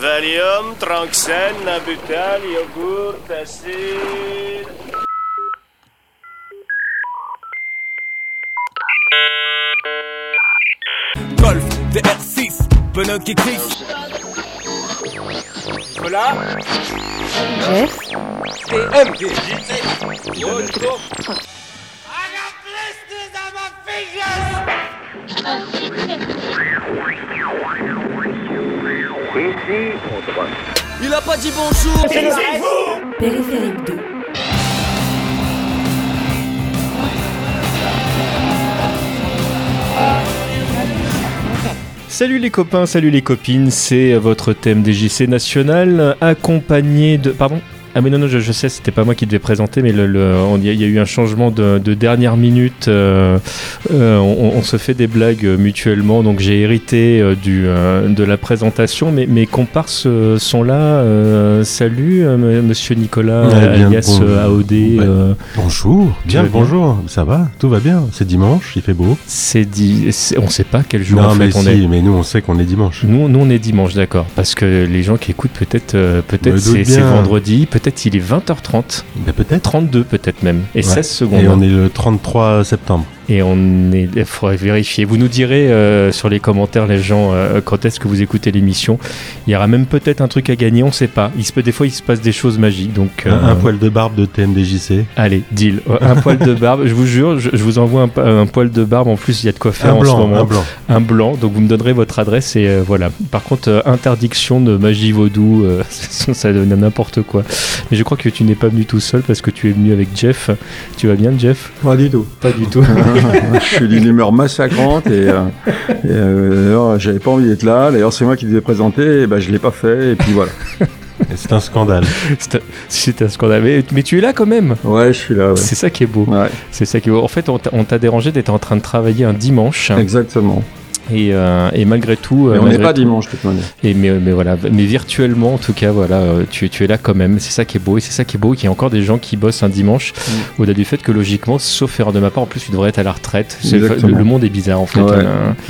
Valium, Tranxène, Nabutal, yogourt, acide. Golf, DR6, pneu qui glisse. Voilà. Jeff, Il a pas dit bonjour. Périphérique 2. Salut les copains, salut les copines, c'est votre thème DJC national accompagné de... Pardon ah mais non, non, je, je sais, c'était pas moi qui devais présenter, mais le, le- il y, a- il y a eu un changement de, de dernière minute. euh, euh, on, on se fait des blagues euh, mutuellement, donc j'ai hérité euh, du, de la présentation. Mais mes comparses sont là. salut, monsieur Nicolas, Ouais, bien, alias bon- AOD. ouais. euh, Bonjour, bien bonjour, ça va, tout va bien, c'est dimanche, il fait beau. c'est c'est- on sait pas quel jour non en fait mais on si, est. mais nous on sait qu'on est dimanche. Nous, nous, on est dimanche, d'accord. Parce que les gens qui écoutent, peut-être peut-être c'est vendredi, peut-être il est 20h30, Ben, peut-être. 32 peut-être même, et Ouais. 16 secondes. Et on est le 33 septembre. Et on est, il faudrait vérifier. Vous nous direz euh, sur les commentaires, les gens, euh, quand est-ce que vous écoutez l'émission. Il y aura même peut-être un truc à gagner, on sait pas. Il se peut, des fois, il se passe des choses magiques. Donc, Un, euh, un poil de barbe de TMDJC. Allez, deal. Un poil de barbe, je vous jure, je, je vous envoie un, poil de barbe. En plus, il y a de quoi faire Un en ce blanc, moment. un blanc. Un blanc, donc vous me donnerez votre adresse et euh, voilà. Par contre, euh, interdiction de magie vaudou, euh, ça donne n'importe quoi. Mais je crois que tu n'es pas venu tout seul parce que tu es venu avec Jeff. Tu vas bien, Jeff? Pas du tout. Pas du tout. je suis d'une humeur massacrante et, euh, et, euh, j'avais pas envie d'être là. D'ailleurs, c'est moi qui devais présenter, et ben, je l'ai pas fait. Et puis voilà. C'est un scandale. C'est- un scandale. Mais, mais tu es là quand même. Ouais, je suis là. Ouais. C'est ça qui est beau. Ouais, C'est ça qui est beau. En fait, on t'a- on t'a dérangé d'être en train de travailler un dimanche. exactement. Et, euh, et malgré tout. euh, Mais on n'est pas tout- dimanche, de toute manière. Et mais, mais voilà, mais virtuellement en tout cas, voilà, euh, tu, tu es là quand même. C'est ça qui est beau et c'est ça qui est beau qu'il y a encore des gens qui bossent un dimanche. Mm. Au-delà du fait que logiquement, sauf erreur de ma part, en plus tu devrais être à la retraite. Le, le monde est bizarre en fait. Ouais.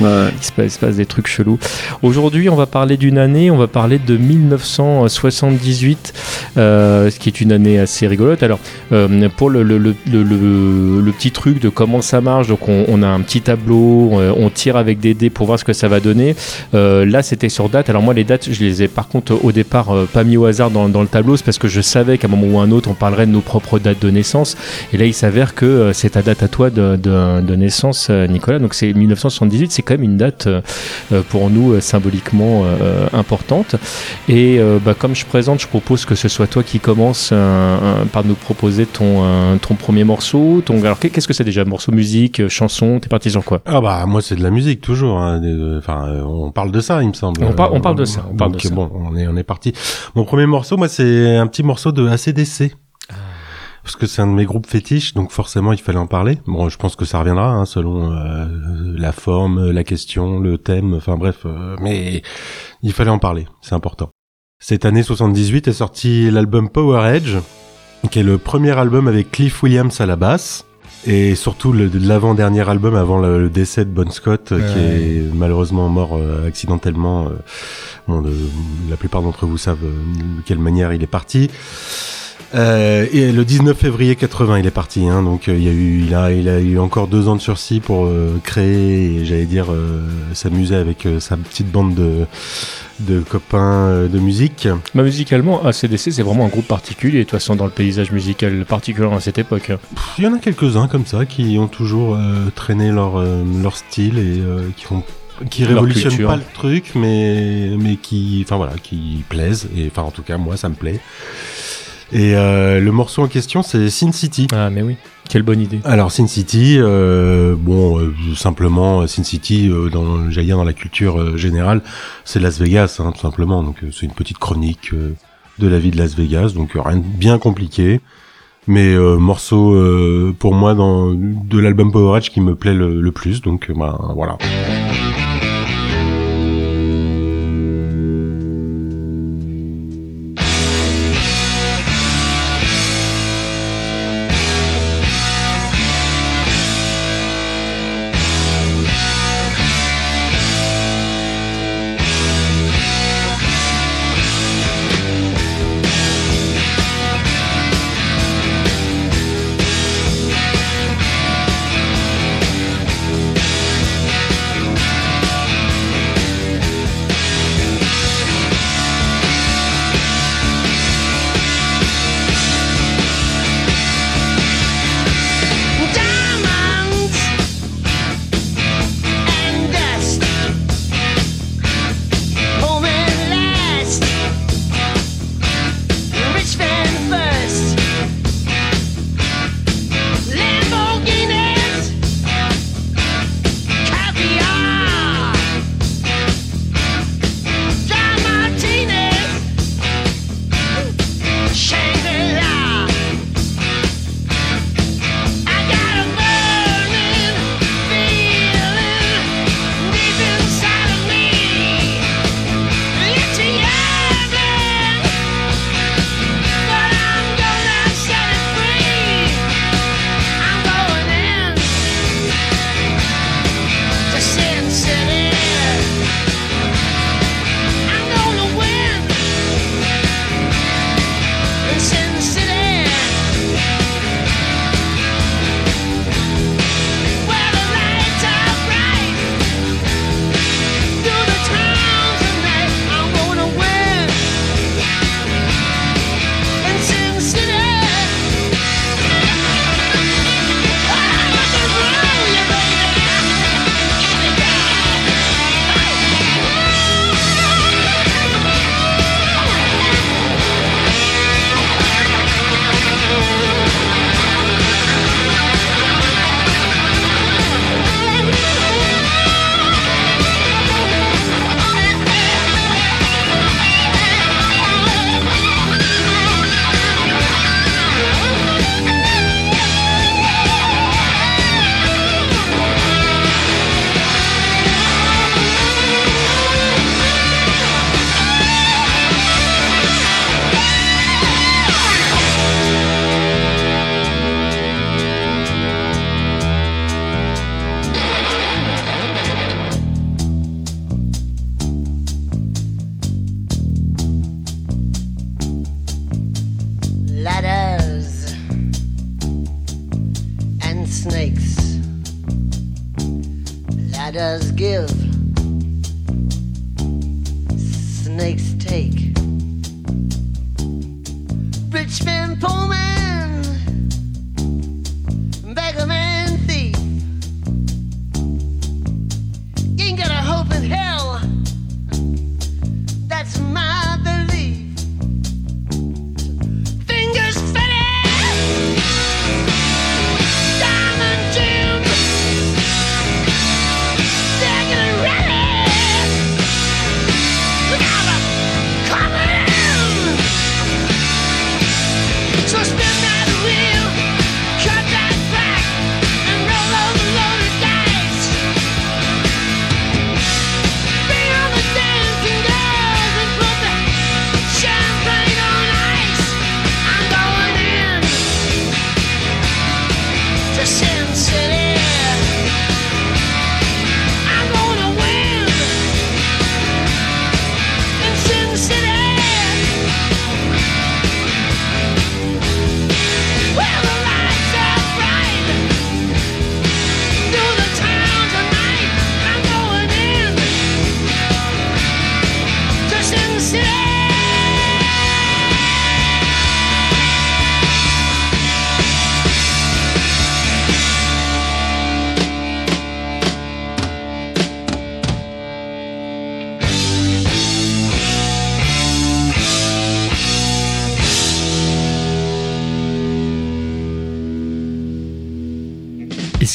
Ouais. il, se passe, il se passe des trucs chelous. Aujourd'hui, on va parler d'une année. On va parler de 1978, euh, ce qui est une année assez rigolote. Alors, euh, pour le, petit truc de comment ça marche, donc on, on a un petit tableau, on tire avec des pour voir ce que ça va donner. Euh, là, c'était sur date. Alors moi, les dates, je les ai par contre au départ euh, pas mis au hasard dans, le tableau, c'est parce que je savais qu'à un moment ou un autre, on parlerait de nos propres dates de naissance. Et là, il s'avère que euh, c'est ta date à toi de, naissance, Nicolas. Donc c'est 1978, c'est quand même une date pour nous symboliquement importante. Et bah, comme je présente, je propose que ce soit toi qui commence par nous proposer ton, ton premier morceau. Ton... Alors qu'est-ce que c'est déjà? Morceau, musique, chanson? T'es parti sur quoi? Ah bah moi c'est de la musique toujours. Hein, des- Enfin euh, on parle de ça il me semble. On par- on parle de ça, on parle Donc, de ça. bon on est on est parti. Mon premier morceau moi c'est un petit morceau de ACDC. Ah. Parce que c'est un de mes groupes fétiches, donc forcément il fallait en parler. Bon, je pense que ça reviendra hein, selon euh, la forme, la question, le thème, enfin bref. euh, mais il fallait en parler, c'est important. Cette année 78 est sorti l'album Power Edge, qui est le premier album avec Cliff Williams à la basse. Et surtout l'avant-dernier album avant le, le décès de Bon Scott, euh, qui est malheureusement mort euh, accidentellement. euh, bon, de- la plupart d'entre vous savent de quelle manière il est parti. Euh, et le 19 février 80, il est parti. Hein, donc euh, il y a eu, il a, il a eu encore deux ans de sursis pour euh, créer et j'allais dire s'amuser avec sa petite bande de, de copains de musique. Bah, musicalement, ACDC, c'est vraiment un groupe particulier, de toute façon, dans le paysage musical particulier à cette époque. Il y en a quelques-uns comme ça qui ont toujours traîné leur, leur style et qui font qui pas le truc mais mais qui enfin voilà qui plaisent et enfin en tout cas moi ça me plaît et euh, le morceau en question c'est Sin City. Ah, mais oui, quelle bonne idée. alors Sin City euh, bon euh, simplement Sin City euh, dans j'allais dire dans la culture euh, générale c'est Las Vegas hein, tout simplement. Donc euh, c'est une petite chronique euh, de la vie de Las Vegas. Donc euh, rien de bien compliqué. Mais euh, morceau euh, pour moi dans de l'album Power Edge qui me plaît le, le plus. Donc euh, ben voilà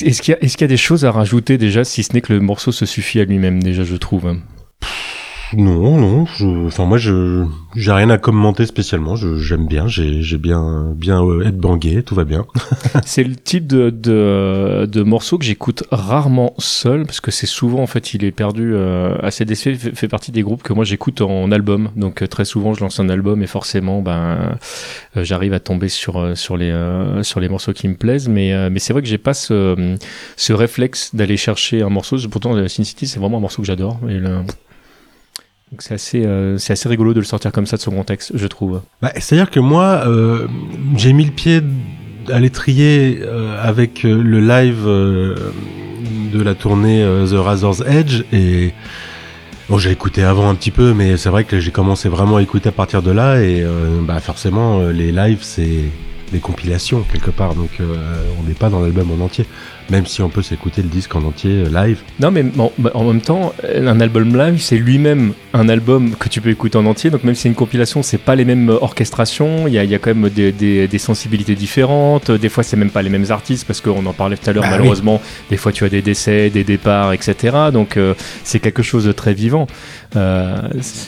Est-ce qu'il y, a- est-ce qu'il y a des choses à rajouter déjà, si ce n'est que le morceau se suffit à lui-même déjà, je trouve. Non, non. Je... Enfin, moi, je j'ai rien à commenter spécialement. J'aime bien. J'ai bien bien euh, être bangué. Tout va bien. C'est le type de, de, de morceau que j'écoute rarement seul, parce que c'est souvent, en fait, il est perdu. Euh, ACDC fait, fait partie des groupes que moi j'écoute en album. Donc euh, très souvent, je lance un album et forcément, ben, euh, j'arrive à tomber sur, sur, les, euh, sur les morceaux qui me plaisent. Mais, mais c'est vrai que j'ai pas ce, ce réflexe d'aller chercher un morceau. Pourtant, Sin City, c'est vraiment un morceau que j'adore. Et le- c'est assez, euh, c'est assez rigolo de le sortir comme ça de son contexte, je trouve. Bah, C'est-à-dire que moi, euh, j'ai mis le pied à l'étrier euh, avec euh, le live euh, de la tournée euh, The Razor's Edge. Et bon, j'ai écouté avant un petit peu, mais c'est vrai que j'ai commencé vraiment à écouter à partir de là. Et bah forcément les lives c'est des compilations quelque part, donc on n'est pas dans l'album en entier, même si on peut s'écouter le disque en entier euh, live. Non, mais en même temps, un album live, c'est lui-même un album que tu peux écouter en entier. Donc même si c'est une compilation, c'est pas les mêmes orchestrations. Il y a, il y a quand même des, des- des sensibilités différentes. Des fois, c'est même pas les mêmes artistes parce qu'on en parlait tout à l'heure. Bah malheureusement, des fois, tu as des décès, des départs, etc. Donc euh, c'est quelque chose de très vivant. Euh,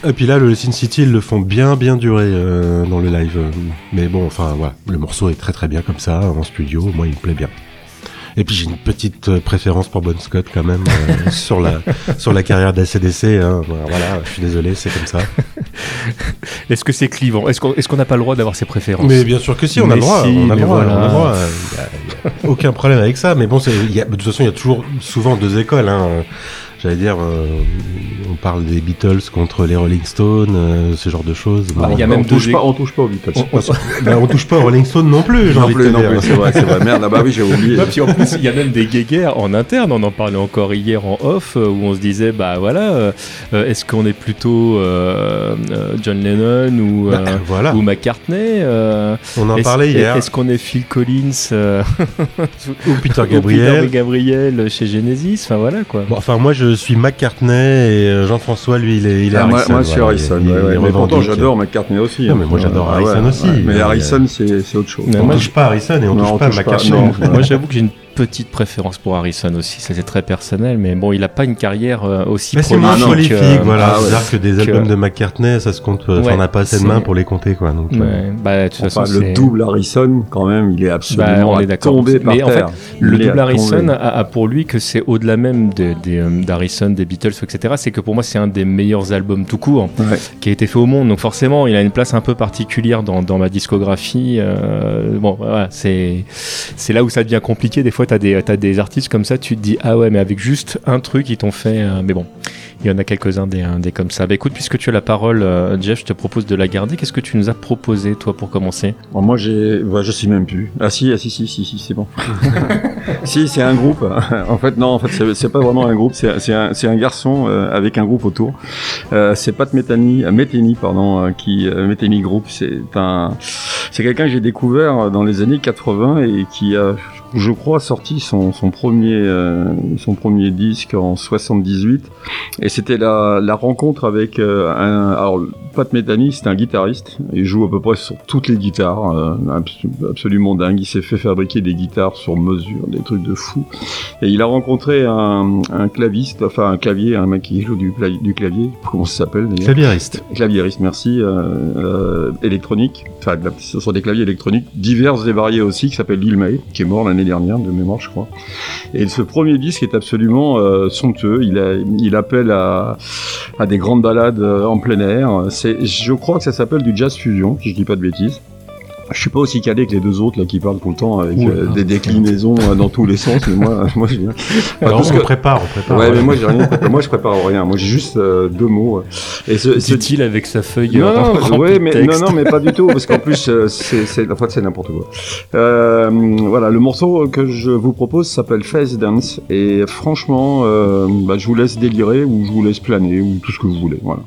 Et puis là, le Sin City, ils le font bien, bien durer euh, dans le live. euh, Mais bon, enfin, voilà, le morceau est très, très bien comme ça, en studio. Moi, il me plaît bien. Et puis j'ai une petite euh, préférence pour Bon Scott quand même euh, sur la sur la carrière d'ACDC. Hein. Voilà, je suis désolé, c'est comme ça. Est-ce que c'est clivant? Est-ce qu'on qu'on n'a pas le droit d'avoir ses préférences? Mais bien sûr que si, on a le droit. si, on a le droit. voilà. on a le droit. Il y a- il y a aucun problème avec ça. Mais bon, y a- de toute façon, il y a toujours souvent deux écoles. Hein. J'allais dire, euh, on parle des Beatles contre les Rolling Stones, euh, ce genre de choses. Bah, Bon, il y a on, même touche deux pas, on touche pas aux Beatles. on, on- on touche pas aux Rolling Stones non plus, non plus, non plus, c'est vrai, c'est vrai. Merde, ah bah oui, j'ai oublié. Non, puis en plus, il y a même des guéguerres en interne. On en parlait encore hier en off, euh, où on se disait, bah voilà, euh, est-ce qu'on est plutôt John Lennon ou, Bah, voilà, ou McCartney on en parlait hier. Est-ce qu'on est Phil Collins Ou Peter ou Gabriel. Peter Gabriel chez Genesis Enfin voilà quoi. Bon, enfin, moi, je suis McCartney et euh, Jean-François, lui, il est, il est Ah, moi, Harrison. moi, c'est voilà, Harrison. il- ouais, il ouais. est Mais pourtant, j'adore McCartney aussi. Non, mais moi, j'adore Ah, Harrison ouais, aussi. ouais. Mais Harrison, c'est c'est autre chose. Mais On moi, touche pas Harrison et on Non, touche pas McCartney. Moi j'avoue que j'ai une petite préférence pour Harrison aussi, ça c'est très personnel, mais bon, il a pas une carrière euh, aussi Mais c'est moins prolifique. prolifique, euh, voilà. ah ouais. Que des que- albums de McCartney, ça se compte, Ouais, on n'a pas assez de mains pour les compter, quoi. Donc, euh, bah, de toute façon, Enfin, le double Harrison, quand même, il est absolument Bah, on est tombé par Mais en fait. Le double Harrison a, a pour lui que c'est au-delà même des, des, euh, d'Harrison, des Beatles, etc. C'est que pour moi, c'est un des meilleurs albums tout court Ouais. qui a été fait au monde. Donc forcément, il a une place un peu particulière dans, dans ma discographie. Euh, bon, voilà, c'est là où ça devient compliqué. Des fois, t'as des t'as des artistes comme ça, tu te dis ah ouais, mais avec juste un truc, ils t'ont fait. euh, mais bon, il y en a quelques-uns des, des comme ça. Bah écoute, puisque tu as la parole, euh, Jeff, je te propose de la garder. Qu'est-ce que tu nous as proposé, toi, pour commencer? Moi, j'ai, bah, je sais même plus. Ah si, ah, si, si, si, si, c'est bon. si, c'est un groupe. en fait, non, en fait, c'est, pas vraiment un groupe. C'est, un, un garçon euh, avec un groupe autour. C'est Pat Metheny, Metheny, pardon, qui Metheny Group. C'est un, c'est quelqu'un que j'ai découvert dans les années 80 et qui a, je crois, sorti son, son premier, euh, son premier disque en 78. Et c'était la, la rencontre avec euh, un, alors Pat Metheny, c'est un guitariste. Il joue à peu près sur toutes les guitares, euh, abs- absolument dingue. Il s'est fait fabriquer des guitares sur mesure, des trucs de fou. Et il a rencontré un, un claviste, enfin un clavier, un mec qui joue du, cla- du clavier. Comment ça s'appelle d'ailleurs? Claviériste. Claviériste, merci. Euh, euh, électronique, enfin ce sont des claviers électroniques divers et variés aussi, qui s'appelle Lil May, qui est mort l'année dernière de mémoire, je crois. Et ce premier disque est absolument euh, somptueux. Il, il appelle à, à des grandes balades euh, en plein air. C'est, je crois que ça s'appelle du jazz fusion, si je dis pas de bêtises. Je suis pas aussi calé que les deux autres là qui parlent tout le temps avec euh, des déclinaisons euh, dans tous les sens. Mais moi, moi, je viens. Alors, parce on que- prépare, on prépare. Ouais, mais moi j'ai rien. Moi je prépare rien. Moi j'ai juste euh, deux mots. Et ce, ce- Dit-il avec sa feuille non, non, ouais, mais, texte. non, non, mais pas du tout, parce qu'en plus, euh, c'est, c'est, en fait, c'est n'importe quoi. Euh, voilà, le morceau que je vous propose s'appelle Face Dance, et franchement, euh, bah, je vous laisse délirer, ou je vous laisse planer, ou tout ce que vous voulez, voilà.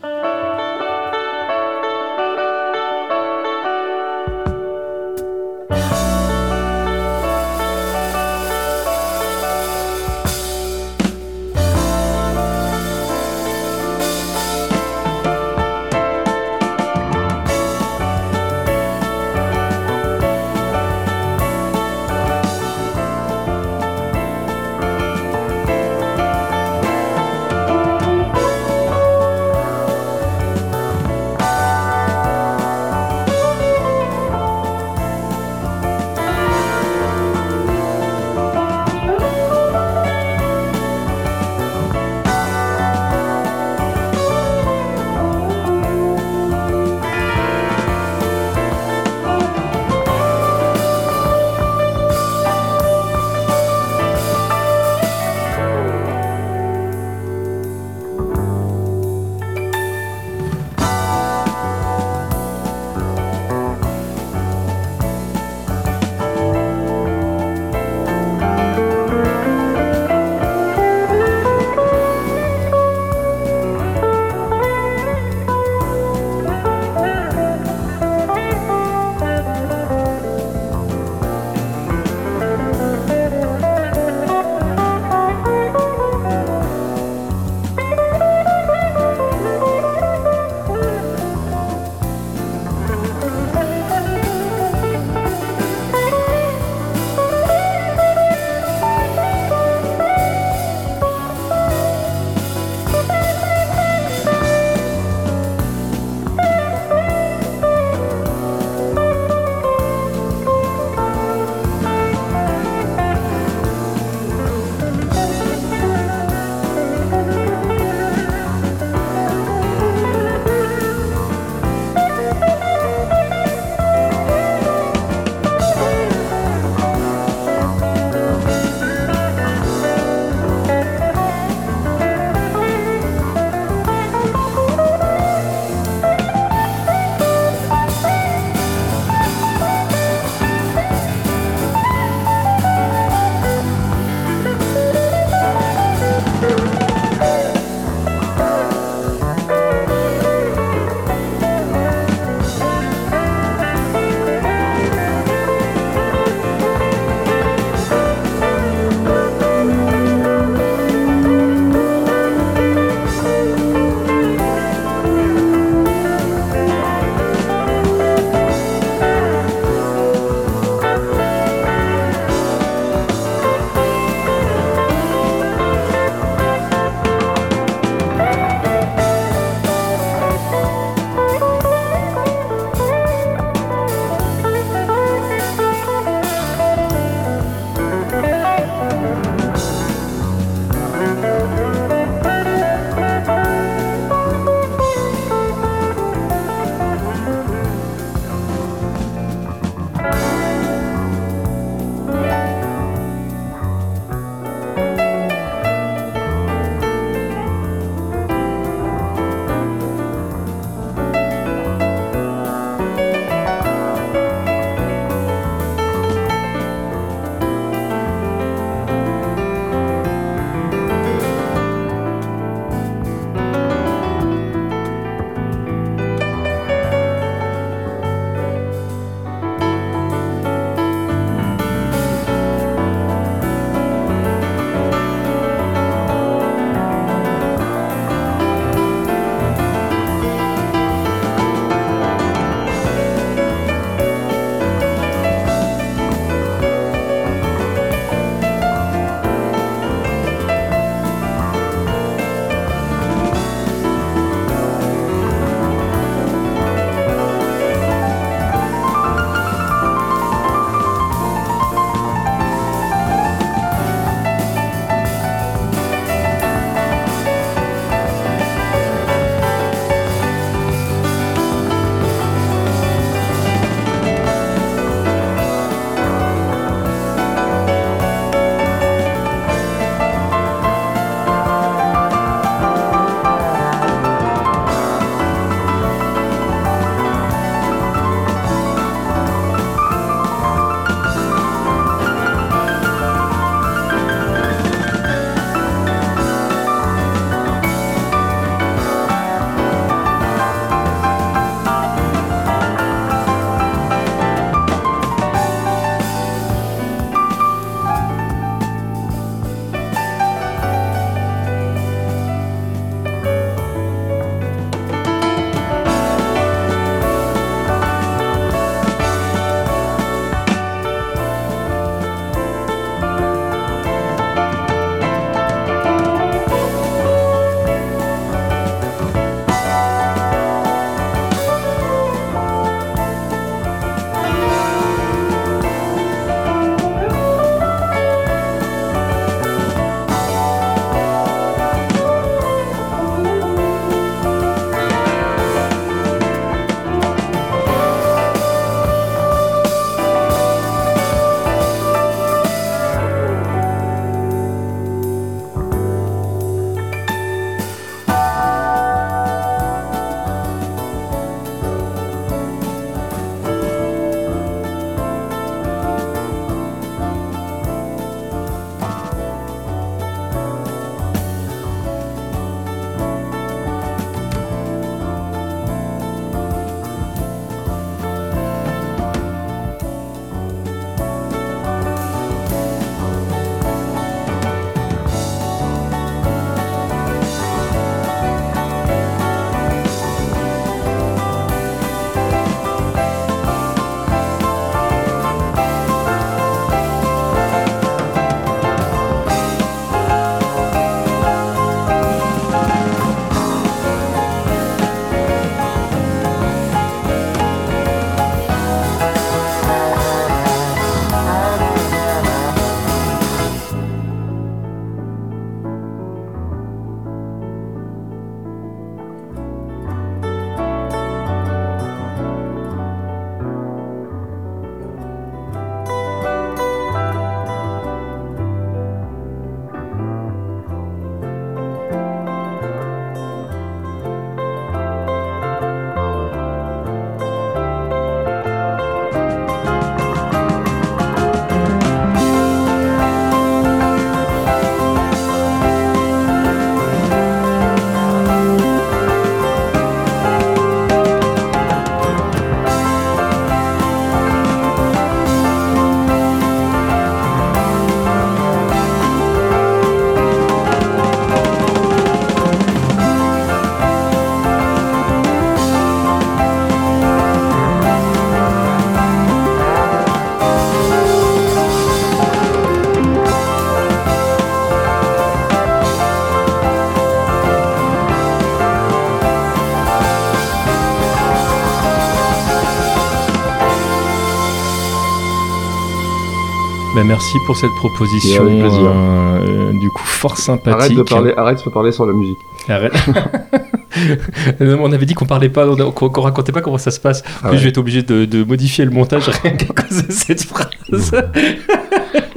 Ben, merci pour cette proposition. Avec plaisir. euh, du coup, fort sympathique. Arrête de parler, arrête de parler sur la musique. Arrête. On avait dit qu'on parlait pas, on- qu'on racontait pas comment ça se passe. En Ah plus, ouais. je vais être obligé de, de modifier le montage rien qu'à cause de cette phrase.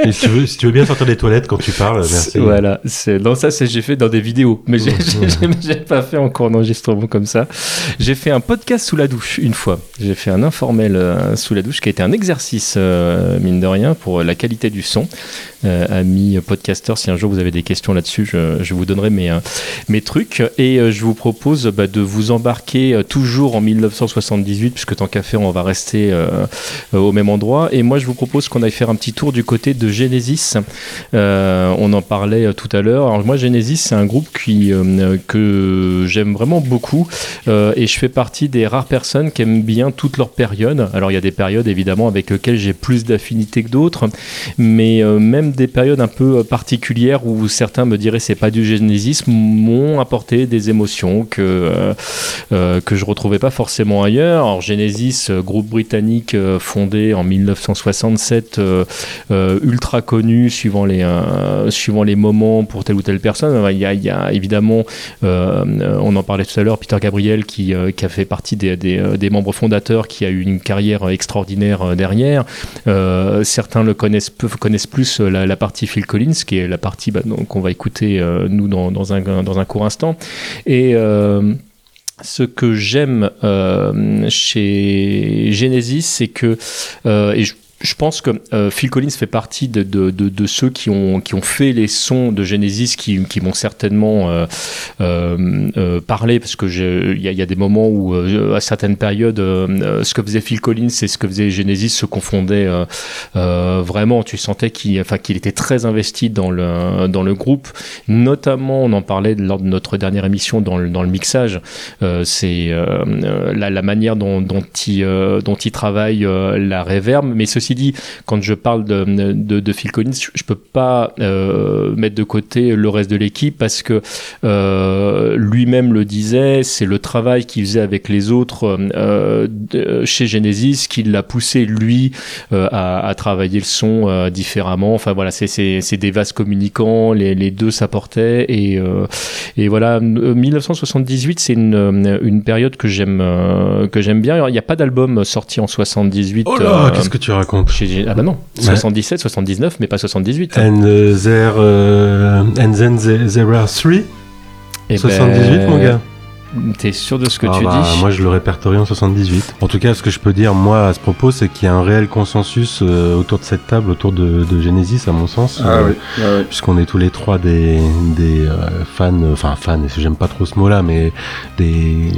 Et si, tu veux, si tu veux bien sortir des toilettes quand tu parles, merci. Voilà, non ça c'est j'ai fait dans des vidéos, mais j'ai j'ai pas fait encore un enregistrement comme ça. J'ai fait un podcast sous la douche une fois. J'ai fait un informel euh, sous la douche qui a été un exercice euh, mine de rien pour la qualité du son. Euh, amis podcasteurs, si un jour vous avez des questions là-dessus, je, vous donnerai mes euh, mes trucs et euh, je vous propose bah, de vous embarquer toujours en 1978 puisque tant qu'à faire on va rester au même endroit et moi je vous propose qu'on aille faire un petit tour du côté de Genesis. On en parlait tout à l'heure. Alors moi Genesis c'est un groupe qui que j'aime vraiment beaucoup et je fais partie des rares personnes qui aiment bien toutes leurs périodes. Alors il y a des périodes évidemment avec lesquelles j'ai plus d'affinité que d'autres, mais même des périodes un peu euh, particulières où certains me diraient c'est pas du Genesis m'ont apporté des émotions que euh, euh, que je retrouvais pas forcément ailleurs. Alors Genesis, euh, groupe britannique fondé en 1967, euh, euh, ultra connu suivant les suivant les moments pour telle ou telle personne. Il y a, évidemment, on en parlait tout à l'heure, Peter Gabriel qui, qui a fait partie des, des, membres fondateurs, qui a eu une carrière extraordinaire derrière. Certains le connaissent connaissent plus euh, la, partie Phil Collins, qui est la partie bah, qu'on va écouter euh, nous dans, dans un dans un court instant. Et euh, ce que j'aime chez Genesis, c'est que je pense que euh, Phil Collins fait partie de, ceux qui ont, fait les sons de Genesis qui, qui m'ont certainement euh, euh, euh, parlé parce que je- il y, a- y a des moments où à certaines périodes ce que faisait Phil Collins et ce que faisait Genesis se confondaient vraiment tu sentais qu'il qu'il était très investi dans le, groupe notamment on en parlait lors de notre dernière émission dans le, mixage c'est la, manière dont, il, travaille la reverb. Mais ceci dit, quand je parle de, de, de Phil Collins, je, je peux pas euh, mettre de côté le reste de l'équipe parce que euh, lui-même le disait, c'est le travail qu'il faisait avec les autres euh, de- chez Genesis qui l'a poussé lui à, à travailler le son différemment. Enfin voilà, c'est des vases communicants, les, les deux s'apportaient et et voilà, euh, 1978, c'est une, une période que j'aime que j'aime bien. Alors, Il n'y a pas d'album sorti en 78. Oh là, qu'est-ce que tu racontes? Chez- Ah bah non, Ouais. 77, 79, mais pas 78. And uh, there, uh, and then there, are three Eh 78, ben, mon gars. T'es sûr de ce que Ah tu bah, dis? Moi, je le répertorie en 78. En tout cas, ce que je peux dire, moi, à ce propos, c'est qu'il y a un réel consensus euh, autour de cette table, autour de, de Genesis, à mon sens. Ah Euh, oui, ah oui. Puisqu'on est tous les trois des, des euh, fans, enfin fans, j'aime pas trop ce mot-là, mais des,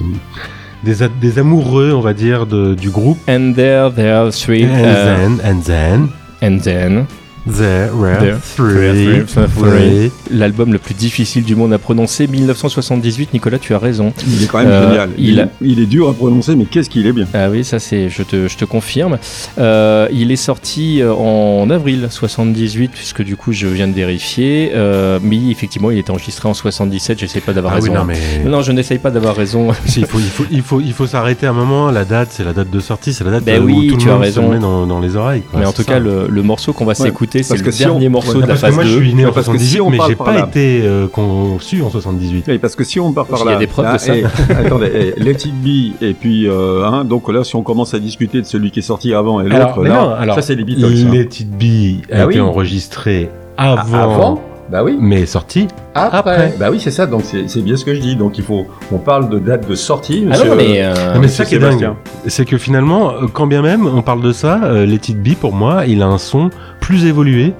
des, des amoureux, on va dire, de, du groupe. And there, there are three. And euh, then, and then, and then. There were three. L'album le plus difficile du monde à prononcer, 1978. Nicolas, tu as raison. Il est quand même Euh, génial. il Il, a- il est dur à prononcer, mais qu'est-ce qu'il est bien. Ah oui, ça c'est, je te, je te confirme. Euh, il est sorti euh, en avril 78, puisque du coup je viens de vérifier. Euh, mais effectivement, il était enregistré en 77. J'essaie pas d'avoir Ah oui, raison. non, mais. Non, je n'essaye pas d'avoir raison. Il faut, il faut, il faut, il faut s'arrêter un moment. La date, c'est la date de sortie, c'est la date Ben euh, oui, où tout tu le as monde raison. se met dans, dans les oreilles. quoi, mais en tout ça. cas, le, le morceau qu'on va s'écouter, c'est parce le que si dernier on- morceau ouais, de la Parce que phase moi, 2. je suis né en Parce que si 78, on mais j'ai pas là- été euh, conçu en 78. Oui, parce que si on part par Il y a là, des preuves de hein, ça. et- attendez, eh, Let It Be, et puis euh, hein, donc là, si on commence à discuter de celui qui est sorti avant et l'autre, là, non, alors, ça c'est les Beatles. hein. Let It Be a Ah été oui. enregistré avant, Avant Bah oui. mais sorti Après. après. Bah oui, c'est ça. Donc c'est bien ce que je dis. Donc il faut, on parle de date de sortie. Ah monsieur- non, mais, euh, Non, mais c'est ça qui est dingue, c'est que finalement, euh, quand bien même on parle de ça, euh, Let It Be pour moi, il a un son plus évolué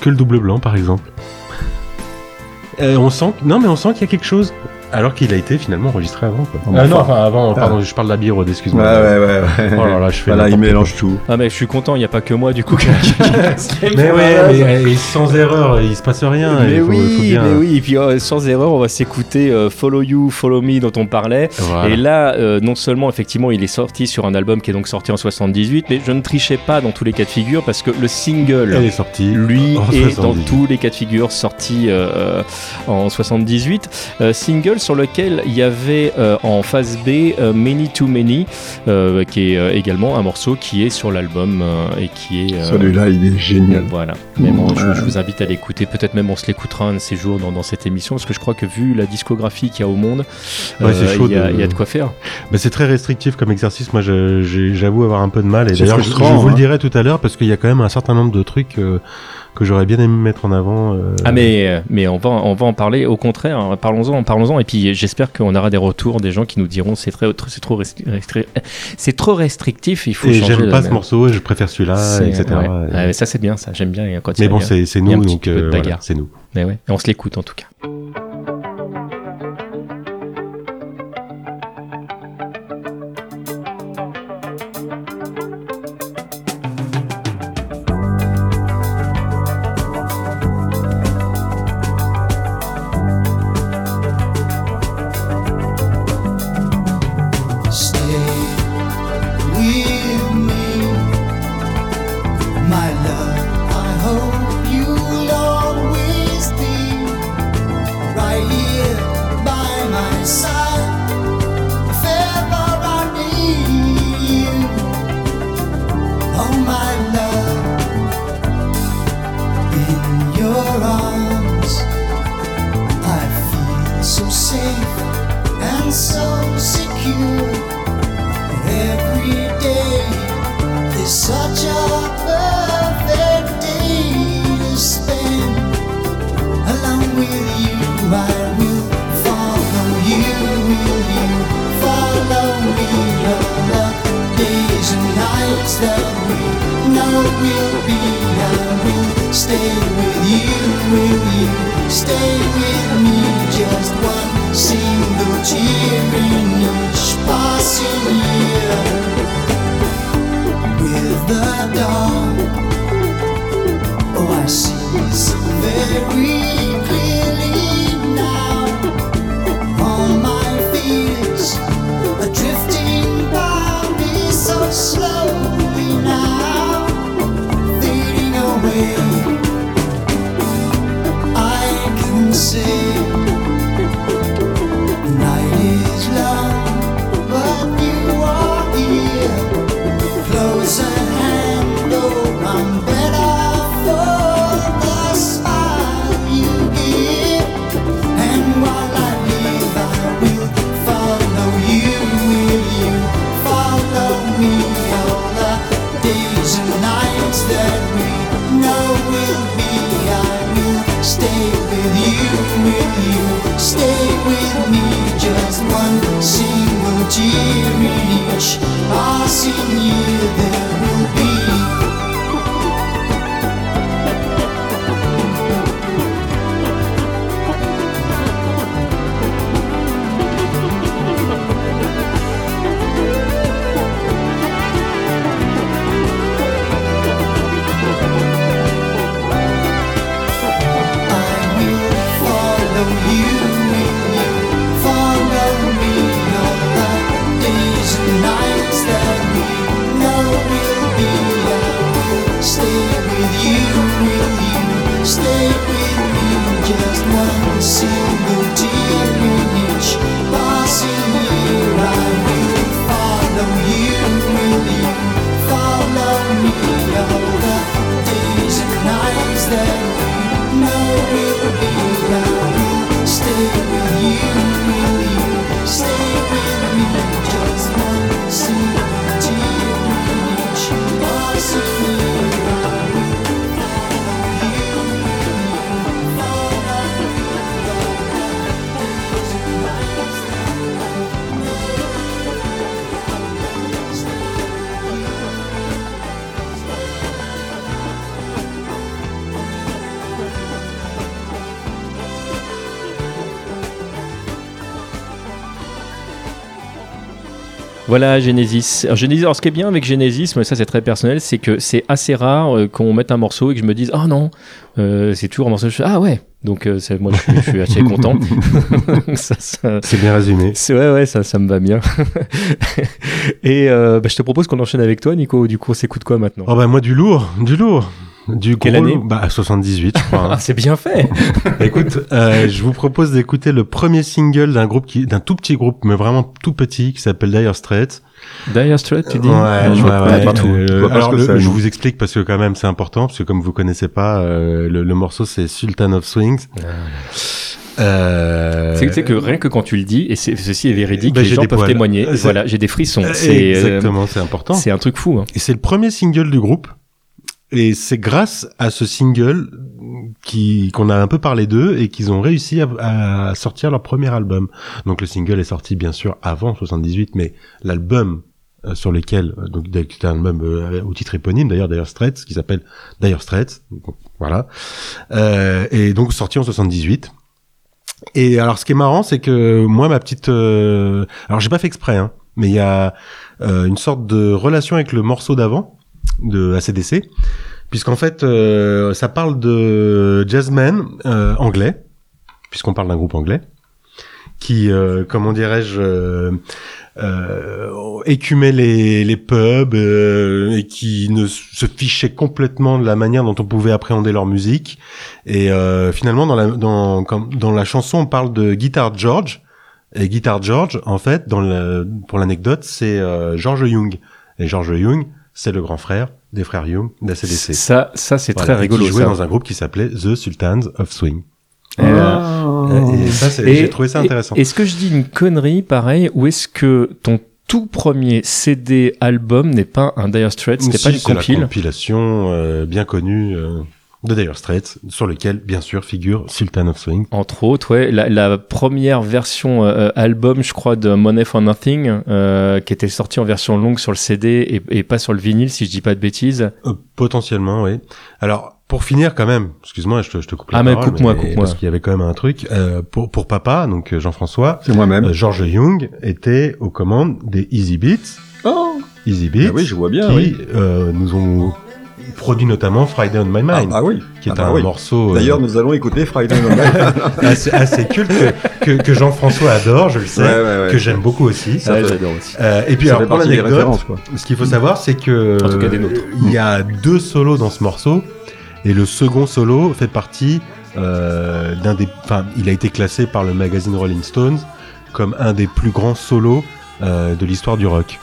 que le double blanc par exemple. Euh, on sent, que- non mais on sent qu'il y a quelque chose, alors qu'il a été finalement enregistré avant. Quoi. Enfin. Euh, non, enfin avant, pardon, je parle de la excuse-moi. ouais, ouais. ouais. Oh là là, je fais Voilà, il mélange tout. Ah mais je suis content, il n'y a pas que moi du coup. qui- Mais ouais, mais euh, et sans erreur, il se passe rien. Mais faut, oui, il faut bien. mais oui, et puis euh, sans erreur, on va s'écouter euh, Follow You, Follow Me dont on parlait. Voilà. Et là, euh, non seulement effectivement, il est sorti sur un album qui est donc sorti en 78, mais je ne trichais pas dans tous les cas de figure parce que le single, est sortie. lui, en est dans 78. tous les cas de figure sorti euh, en 78. Euh, single single sur lequel il y avait euh, en phase B euh, Many Too Many, euh, qui est euh, également un morceau qui est sur l'album euh, et qui est. euh, Celui-là, il est génial. Voilà. Mais bon, je, Ouais. je vous invite à l'écouter. Peut-être même on se l'écoutera un de ces jours dans, dans cette émission, parce que je crois que vu la discographie qu'il y a au monde, Ouais, c'est chaud il y, a- de- il y a de quoi faire. Mais c'est très restrictif comme exercice. Moi, j'avoue avoir un peu de mal. Et d'ailleurs, je, vous hein. le dirai tout à l'heure parce qu'il y a quand même un certain nombre de trucs euh, que j'aurais bien aimé mettre en avant. euh, Ah mais mais on va on va en parler. Au contraire, hein, parlons-en, parlons-en. Et puis j'espère qu'on aura des retours des gens qui nous diront c'est très c'est trop c'est trop restrictif. Il faut Et j'aime pas ce morceau, je préfère celui-là, etc. ouais. Et- Ouais, mais ça c'est bien, ça j'aime bien quand mais bon, c'est nous, donc euh, voilà, c'est nous. Mais ouais, et on se l'écoute en tout cas. Voilà Genesis. Alors, Genesis, alors ce qui est bien avec Genesis, mais ça c'est très personnel, c'est que c'est assez rare euh, qu'on mette un morceau et que je me dise ah non, euh, c'est toujours un morceau. je ah ouais. Donc euh, moi je suis, je suis assez content. ça, ça- C'est bien résumé. c'est ouais ouais ça ça me va bien. et bah, je te propose qu'on enchaîne avec toi Nico. Du coup on s'écoute quoi maintenant? Oh bah moi du lourd, du lourd. Du Quelle gros- année Bah 78, je crois. hein. Ah, c'est bien fait. Écoute, euh, je vous propose d'écouter le premier single d'un groupe qui, d'un tout petit groupe, mais vraiment tout petit, qui s'appelle Dire Straits. Dire Straits, tu dis Ouais, Ah, je ouais, vois pas tout. Euh, alors, le- je vous explique parce que quand même c'est important, parce que comme vous connaissez pas, euh, le, le morceau c'est Sultan of Swings. Euh, C'est c'est que rien que quand tu le dis, et c'est- ceci est véridique, Bah, les gens peuvent poils. témoigner. C'est- Voilà, j'ai des frissons. C'est euh, exactement, c'est important. c'est un truc fou. hein. Et c'est le premier single du groupe. Et c'est grâce à ce single qui qu'on a un peu parlé d'eux et qu'ils ont réussi à, à sortir leur premier album. Donc le single est sorti bien sûr avant 78, mais l'album euh, sur lequel euh, donc c'est un album euh, au titre éponyme d'ailleurs Dire Straits qui s'appelle Dire Straits. Donc, voilà. Et donc sorti en 78. Et alors ce qui est marrant c'est que moi ma petite alors j'ai pas fait exprès hein, mais il y a une sorte de relation avec le morceau d'avant de ACDC, puisqu'en fait, euh, ça parle de jazzmen euh, anglais, puisqu'on parle d'un groupe anglais, qui, euh, comment dirais-je, euh, euh, écumait les, les pubs euh, et qui ne se fichait complètement de la manière dont on pouvait appréhender leur musique. Et finalement, dans la, dans, dans la chanson, on parle de Guitar George. Et Guitar George, en fait, dans le, pour l'anecdote, c'est George Young. Et George Young, c'est le grand frère des frères Young d'ACDC. Ça, ça c'est Voilà, très et qui rigolo. jouait ça. dans un groupe qui s'appelait The Sultans of Swing. Et, euh, Et ça, c'est- et- j'ai trouvé ça intéressant. Est-ce que je dis une connerie pareil ou est-ce que ton tout premier CD album n'est pas un Dire Straits, c'était Si, pas une c'est la compile? compilation euh, bien connue euh, de Dire Straits, sur lequel, bien sûr, figure Sultan of Swing. Entre autres, ouais, la, la première version euh, album, je crois, de Money for Nothing, euh, qui était sortie en version longue sur le CD et, et pas sur le vinyle, si je dis pas de bêtises. Euh, potentiellement, oui. Alors, pour finir quand même, excuse-moi, je te, je te coupe la Ah, mais coupe-moi, coupe-moi. Parce qu'il y avait quand même un truc. euh, pour, pour papa, donc euh, Jean-François, C'est moi-même. euh, George Young était aux commandes des Easy Beats. Oh Easy Beats, Ah oui, je vois bien, qui oui. euh, nous ont produit notamment Friday on My Ah, Mind, ah oui. qui est Ah bah un oui. morceau euh, D'ailleurs, nous allons écouter Friday Night Live. assez, assez culte que, que, que Jean-François adore, je le sais, Ouais, ouais, ouais. que j'aime beaucoup aussi. Ça Ouais, fait- j'adore aussi. Euh, et puis Ça alors pour l'anecdote, ce qu'il faut savoir, c'est que En tout cas, des nôtres. il y a deux solos dans ce morceau, et le second solo fait partie euh, d'un des. Enfin, il a été classé par le magazine Rolling Stones comme un des plus grands solos euh, de l'histoire du rock.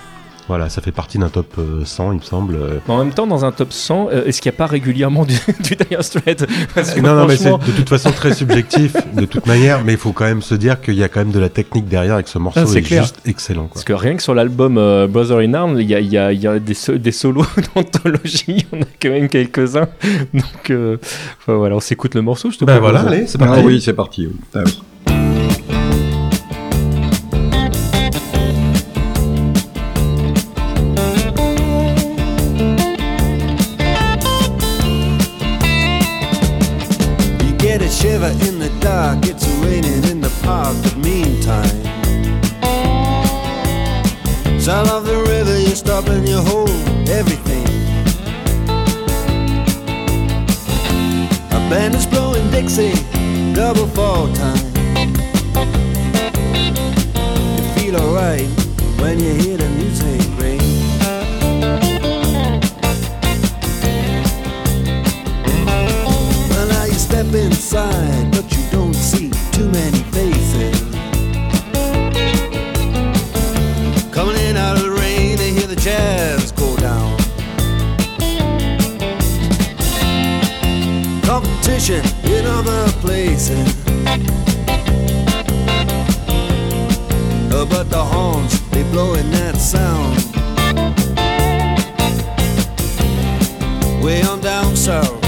Voilà, ça fait partie d'un top euh, 100, il me semble. euh. Mais en même temps, dans un top 100, euh, est-ce qu'il n'y a pas régulièrement du, du Dire Straits? Que Non, non, mais c'est de toute façon très subjectif, de toute manière, mais il faut quand même se dire qu'il y a quand même de la technique derrière avec ce morceau, Ah, c'est est clair. juste excellent. Quoi. Parce que rien que sur l'album euh, Brother in Arms, il y a, il y a- il y a des, so- des solos d'anthologie, on a quand même quelques-uns. Donc euh, enfin, voilà, on s'écoute le morceau, je te Ben propose. voilà, allez, c'est Ah parti. oui, c'est parti. oui. Ah oui. Double fall time. You feel alright when you hear the music ring. Well, now you step inside, but you don't see too many faces. Coming in out of the rain, they hear the jazz go down. Competition other places. Uh, but the horns, they blowing that sound. Way on down south.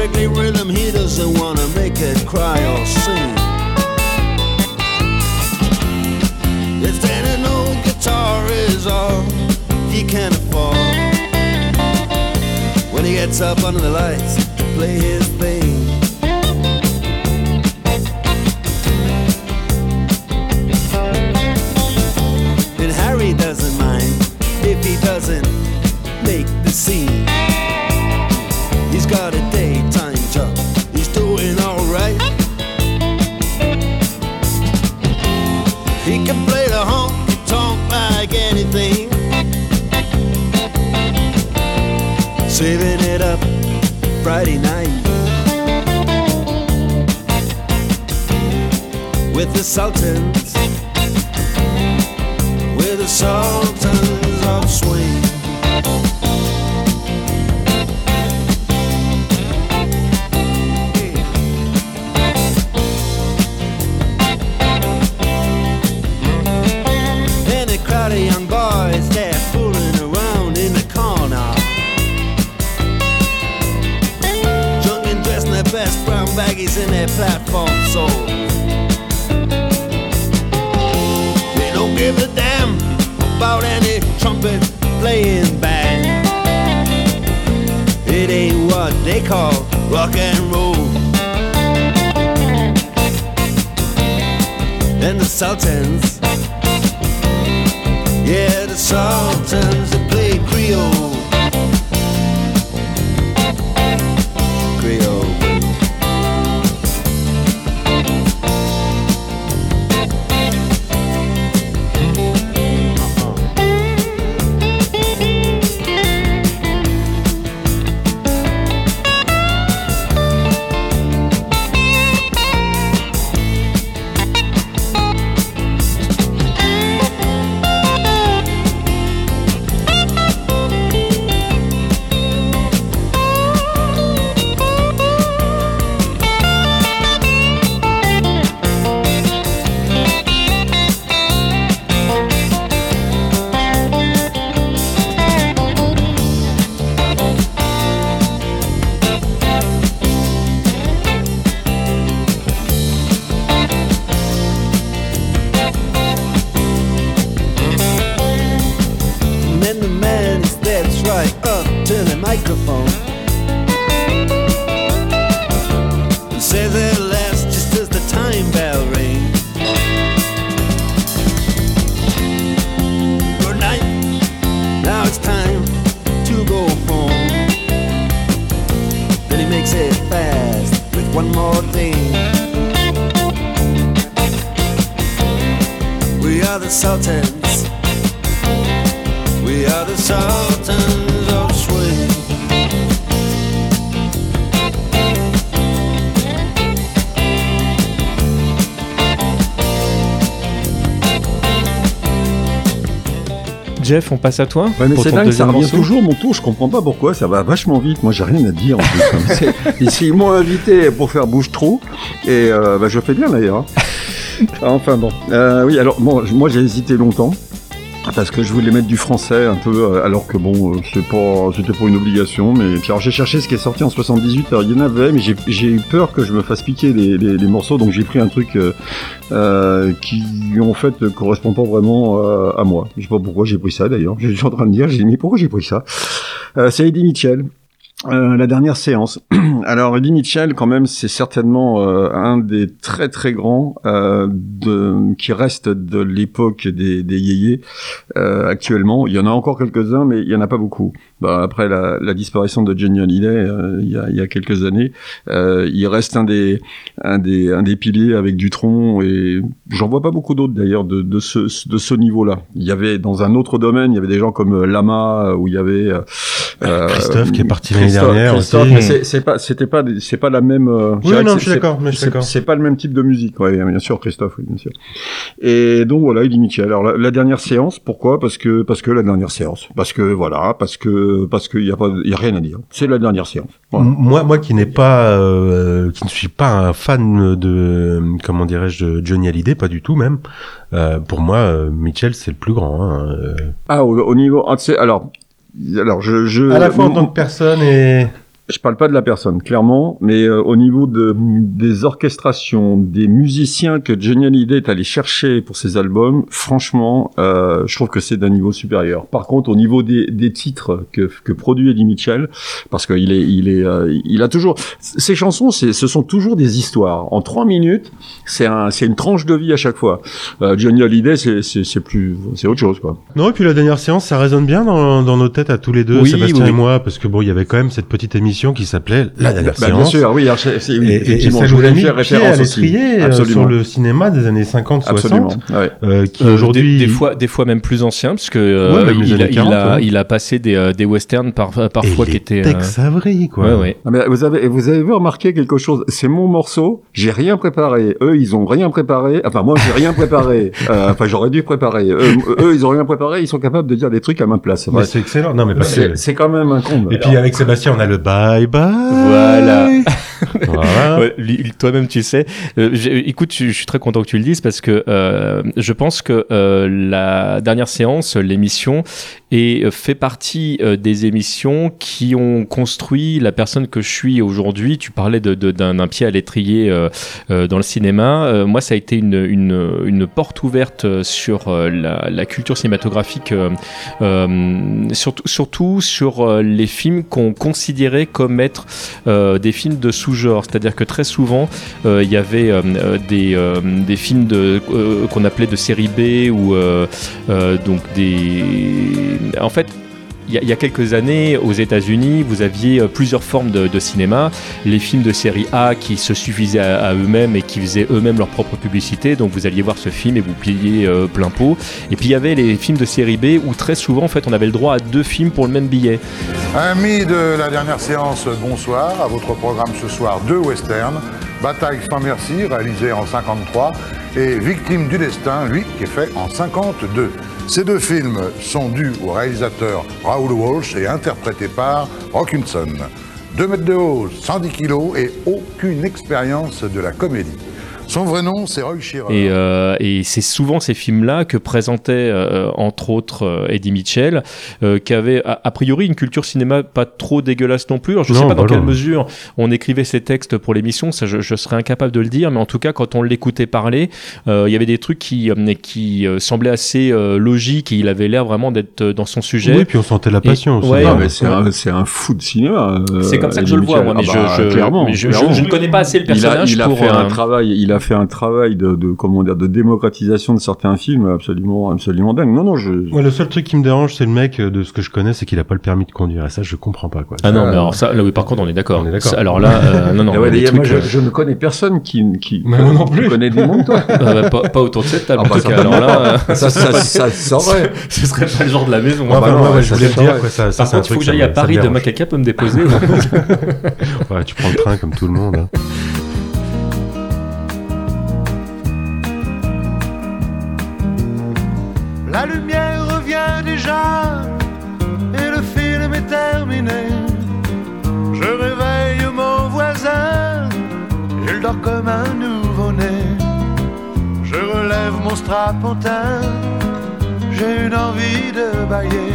Strictly rhythm, he doesn't wanna make it cry or sing. If then an old guitar is all he can afford When he gets up under the lights to play his thing Friday night. With the Sultans, with the Sultans the Sultans. We are the Sultans of Swing. Jeff, on passe à toi Ouais, mais pour c'est ton dingue, ça deuxième revient morceau toujours mon tour. Je comprends pas pourquoi. Ça va vachement vite. Moi, j'ai rien à dire. En plus, comme c'est- Ici, ils m'ont invité pour faire bouge trop, et euh, bah, je fais bien d'ailleurs. Enfin bon. Euh, oui, alors moi j'ai hésité longtemps. Parce que je voulais mettre du français un peu, euh, alors que bon, euh, c'est pas, c'était pas une obligation. Mais alors j'ai cherché ce qui est sorti en 78. Alors il y en avait, mais j'ai, eu peur que je me fasse piquer les, morceaux, donc j'ai pris un truc qui en fait correspond pas vraiment à moi. Je sais pas pourquoi j'ai pris ça d'ailleurs. Je suis en train de dire, j'ai dit mais pourquoi j'ai pris ça? C'est Eddie Mitchell. Euh, la dernière séance. Alors Eddie Mitchell, quand même, c'est certainement euh, un des très très grands euh, de, qui reste de l'époque des, des yéyés euh, actuellement. Il y en a encore quelques-uns, mais il y en a pas beaucoup. Bah, après la, la disparition de Johnny Hallyday euh, il, y a, il y a quelques années, il reste un des un des un des piliers avec Dutronc et j'en vois pas beaucoup d'autres d'ailleurs de, de ce de ce niveau-là. Il y avait dans un autre domaine, il y avait des gens comme Lama où il y avait euh, Christophe qui est parti l'année dernière Christophe, aussi. mais c'est pas c'était pas c'est pas la même. euh, Oui, non, je suis d'accord, mais je suis c'est- d'accord. C'est pas le même type de musique, ouais, bien sûr, Christophe, oui, bien sûr. Et donc voilà, Eddie Mitchell. Alors la, la dernière séance, pourquoi? Parce que parce que la dernière séance, parce que voilà, parce que parce qu'il y a pas il y a rien à dire. C'est la dernière séance. Voilà. Moi, moi qui n'ai pas, euh, qui ne suis pas un fan de, comment dirais-je, de Johnny Hallyday, pas du tout même. euh, pour moi, euh, Mitchell, c'est le plus grand. Hein. Ah, au, au niveau, ah, alors, alors je, je à la fois en tant que personne et Je parle pas de la personne, clairement, mais euh, au niveau de, des orchestrations, des musiciens que Johnny Hallyday est allé chercher pour ses albums, franchement, euh, je trouve que c'est d'un niveau supérieur. Par contre, au niveau des, des titres que, que produit Eddie Mitchell, parce qu'il est, il est, euh, il a toujours, ces chansons, c'est, ce sont toujours des histoires. En trois minutes, c'est un, c'est une tranche de vie à chaque fois. Euh, Johnny Hallyday, c'est, c'est, c'est plus, c'est autre chose, quoi. Non, et puis la dernière séance, ça résonne bien dans, dans nos têtes à tous les deux, Oui, Sébastien oui. et moi, parce que bon, il y avait quand même cette petite émission émission qui s'appelait La dernière Bah, bien sûr, oui, alors, c'est- oui, Et, ça je nous a voulais mis faire à référence aussi. l'étrier euh, sur le cinéma des années 50-60. Absolument. ouais. Euh, qui Euh, aujourd'hui des, des fois, des fois même plus ancien, parce que euh, Ouais, il, a, il 40, a- ouais. il a passé des, euh, des westerns par, parfois qui étaient. euh, Tex Avery, quoi. ouais, ouais. Ah, mais vous avez, vous avez vu remarqué quelque chose? C'est mon morceau, j'ai rien préparé. Eux, ils ont rien préparé. Enfin, moi, j'ai rien préparé. Euh, enfin, j'aurais dû préparer. Eux, eux, ils ont rien préparé. Ils sont capables de dire des trucs à ma place. C'est excellent. Non, mais C'est quand même un comble. Et puis avec Sébastien, on a le bye bye. Voilà. Toi-même, tu sais. Euh, écoute, je, suis très content que tu le dises parce que euh, je pense que euh, la dernière séance, l'émission, fait partie des émissions qui ont construit la personne que je suis aujourd'hui. Tu parlais d'un pied à l'étrier dans le cinéma. Moi, ça a été une, porte ouverte sur la, culture cinématographique, surtout, sur les films qu'on considérait comme être des films de sous-genre. C'est-à-dire que très souvent, euh, il y avait euh, euh, des, des films de, qu'on appelait de série B ou donc des. En fait, il y, a, quelques années, aux États-Unis, vous aviez euh, plusieurs formes de, cinéma. Les films de série A qui se suffisaient à, eux-mêmes et qui faisaient eux-mêmes leur propre publicité. Donc vous alliez voir ce film et vous payez euh, plein pot. Et puis il y avait les films de série B où très souvent, en fait, on avait le droit à deux films pour le même billet. Amis de la dernière séance, bonsoir. À votre programme ce soir, deux westerns. Bataille sans merci, réalisé en 53, et Victime du destin, lui, qui est fait en 52. Ces deux films sont dus au réalisateur Raoul Walsh et interprétés par Rockinson. 2 mètres de haut, 110 kilos et aucune expérience de la comédie. Son vrai nom, c'est Roy. Et, euh, et c'est souvent ces films-là que présentait, euh, entre autres, euh, Eddie Mitchell, euh, qui avait a, a priori une culture cinéma pas trop dégueulasse non plus. Alors, je ne sais pas dans bah quelle non. mesure on écrivait ces textes pour l'émission, ça je, je serais incapable de le dire, mais en tout cas, quand on l'écoutait parler, euh, il y avait des trucs qui, qui semblaient assez euh, logiques et il avait l'air vraiment d'être dans son sujet. Oui, puis on sentait la passion ouais, Non, hein. mais c'est un, c'est un fou de cinéma. euh, C'est comme ça que Eddie je le vois, Mitchell. moi, mais Ah bah, je, je, clairement, mais je, je- clairement. je ne connais pas assez le il a, personnage il a pour. fait un travail, il a fait un travail de, de comment dire, de démocratisation de certains films absolument, absolument dingue. Non, non, je. Moi, le seul truc qui me dérange, c'est le mec euh, de ce que je connais, c'est qu'il a pas le permis de conduire. Et ça, je comprends pas, quoi. Ah non, Euh, mais alors ça, là, oui, par contre, on est d'accord. Alors là, euh, non, non, ouais, moi, trucs, je, je ne connais personne qui, qui Mais moi non plus. connaît du monde, toi. euh, bah, pas, pas autour de cette table, Ah, en bah, tout cas. Alors là, euh, ça, ça, ça, se saurait. ce serait pas le genre de la maison. Bah enfin, non, moi, ouais, je voulais dire, saurait. quoi. Ça, ça Par c'est un contre, il faut que j'aille à Paris demain, quelqu'un peut me déposer. Ouais, tu prends le train comme tout le monde. Comme un nouveau-né. Je relève mon strapontin, j'ai une envie de bailler.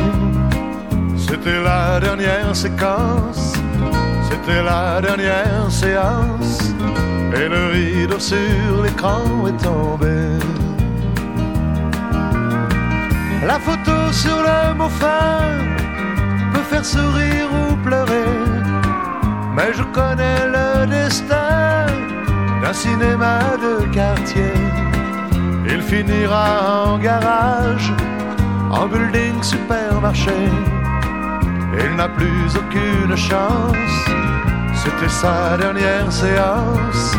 C'était la dernière séquence, c'était la dernière séance, et le rideau sur l'écran est tombé. La photo sur le mot fin peut faire sourire ou pleurer. Mais je connais le destin cinéma de quartier. Il finira en garage, en building supermarché. Il n'a plus aucune chance, c'était sa dernière séance.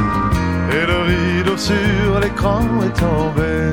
Et le rideau sur l'écran est tombé.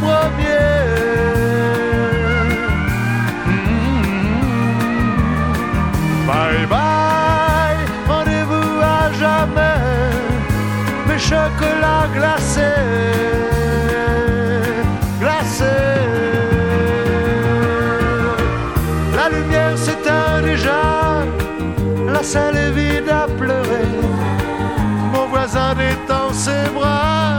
premier. Mm-hmm. Bye bye, rendez-vous à jamais, mes chocolats glacés. glacés. la lumière s'éteint déjà. La salle est vide à pleurer. Mon voisin détend ses bras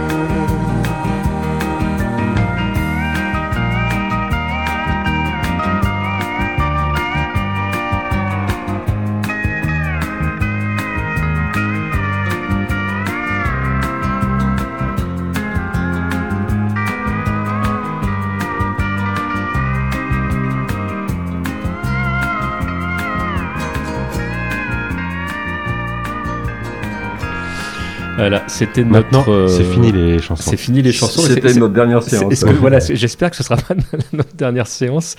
Voilà, c'était notre. Euh, c'est fini les chansons. C'est fini les chansons. C'était notre dernière séance. est-ce que- voilà, j'espère que ce sera pas notre dernière séance.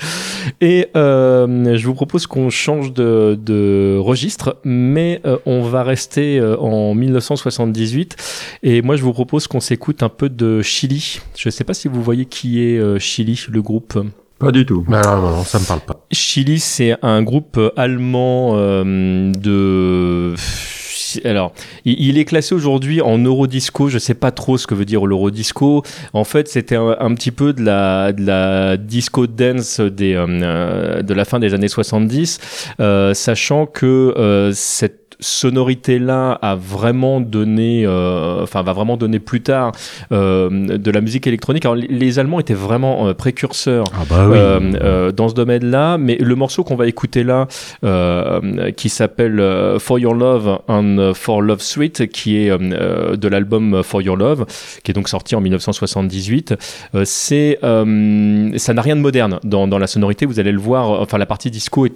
Et euh, je vous propose qu'on change de, de registre, mais euh, on va rester euh, en 1978. Et moi, je vous propose qu'on s'écoute un peu de Chili. Je ne sais pas si vous voyez qui est euh, Chili, le groupe. Pas du tout. Non, non, non, ça me parle pas. Chili, c'est un groupe allemand euh, de. Alors, il est classé aujourd'hui en Eurodisco. Je sais pas trop ce que veut dire l'Eurodisco. En fait, c'était un, un petit peu de la, de la disco dance des, euh, euh, de la fin des années 70, euh, sachant que euh, cette sonorité-là a vraiment donné, euh, enfin va vraiment donner plus tard euh, de la musique électronique. Alors les- Allemands étaient vraiment euh, précurseurs Ah bah oui. euh, euh, dans ce domaine-là. Mais le morceau qu'on va écouter là, euh, qui s'appelle For Your Love and For Love Suite, qui est de l'album For Your Love, qui est donc sorti en 1978, euh, c'est euh, ça n'a rien de moderne dans, dans la sonorité. Vous allez le voir. Enfin, la partie disco est,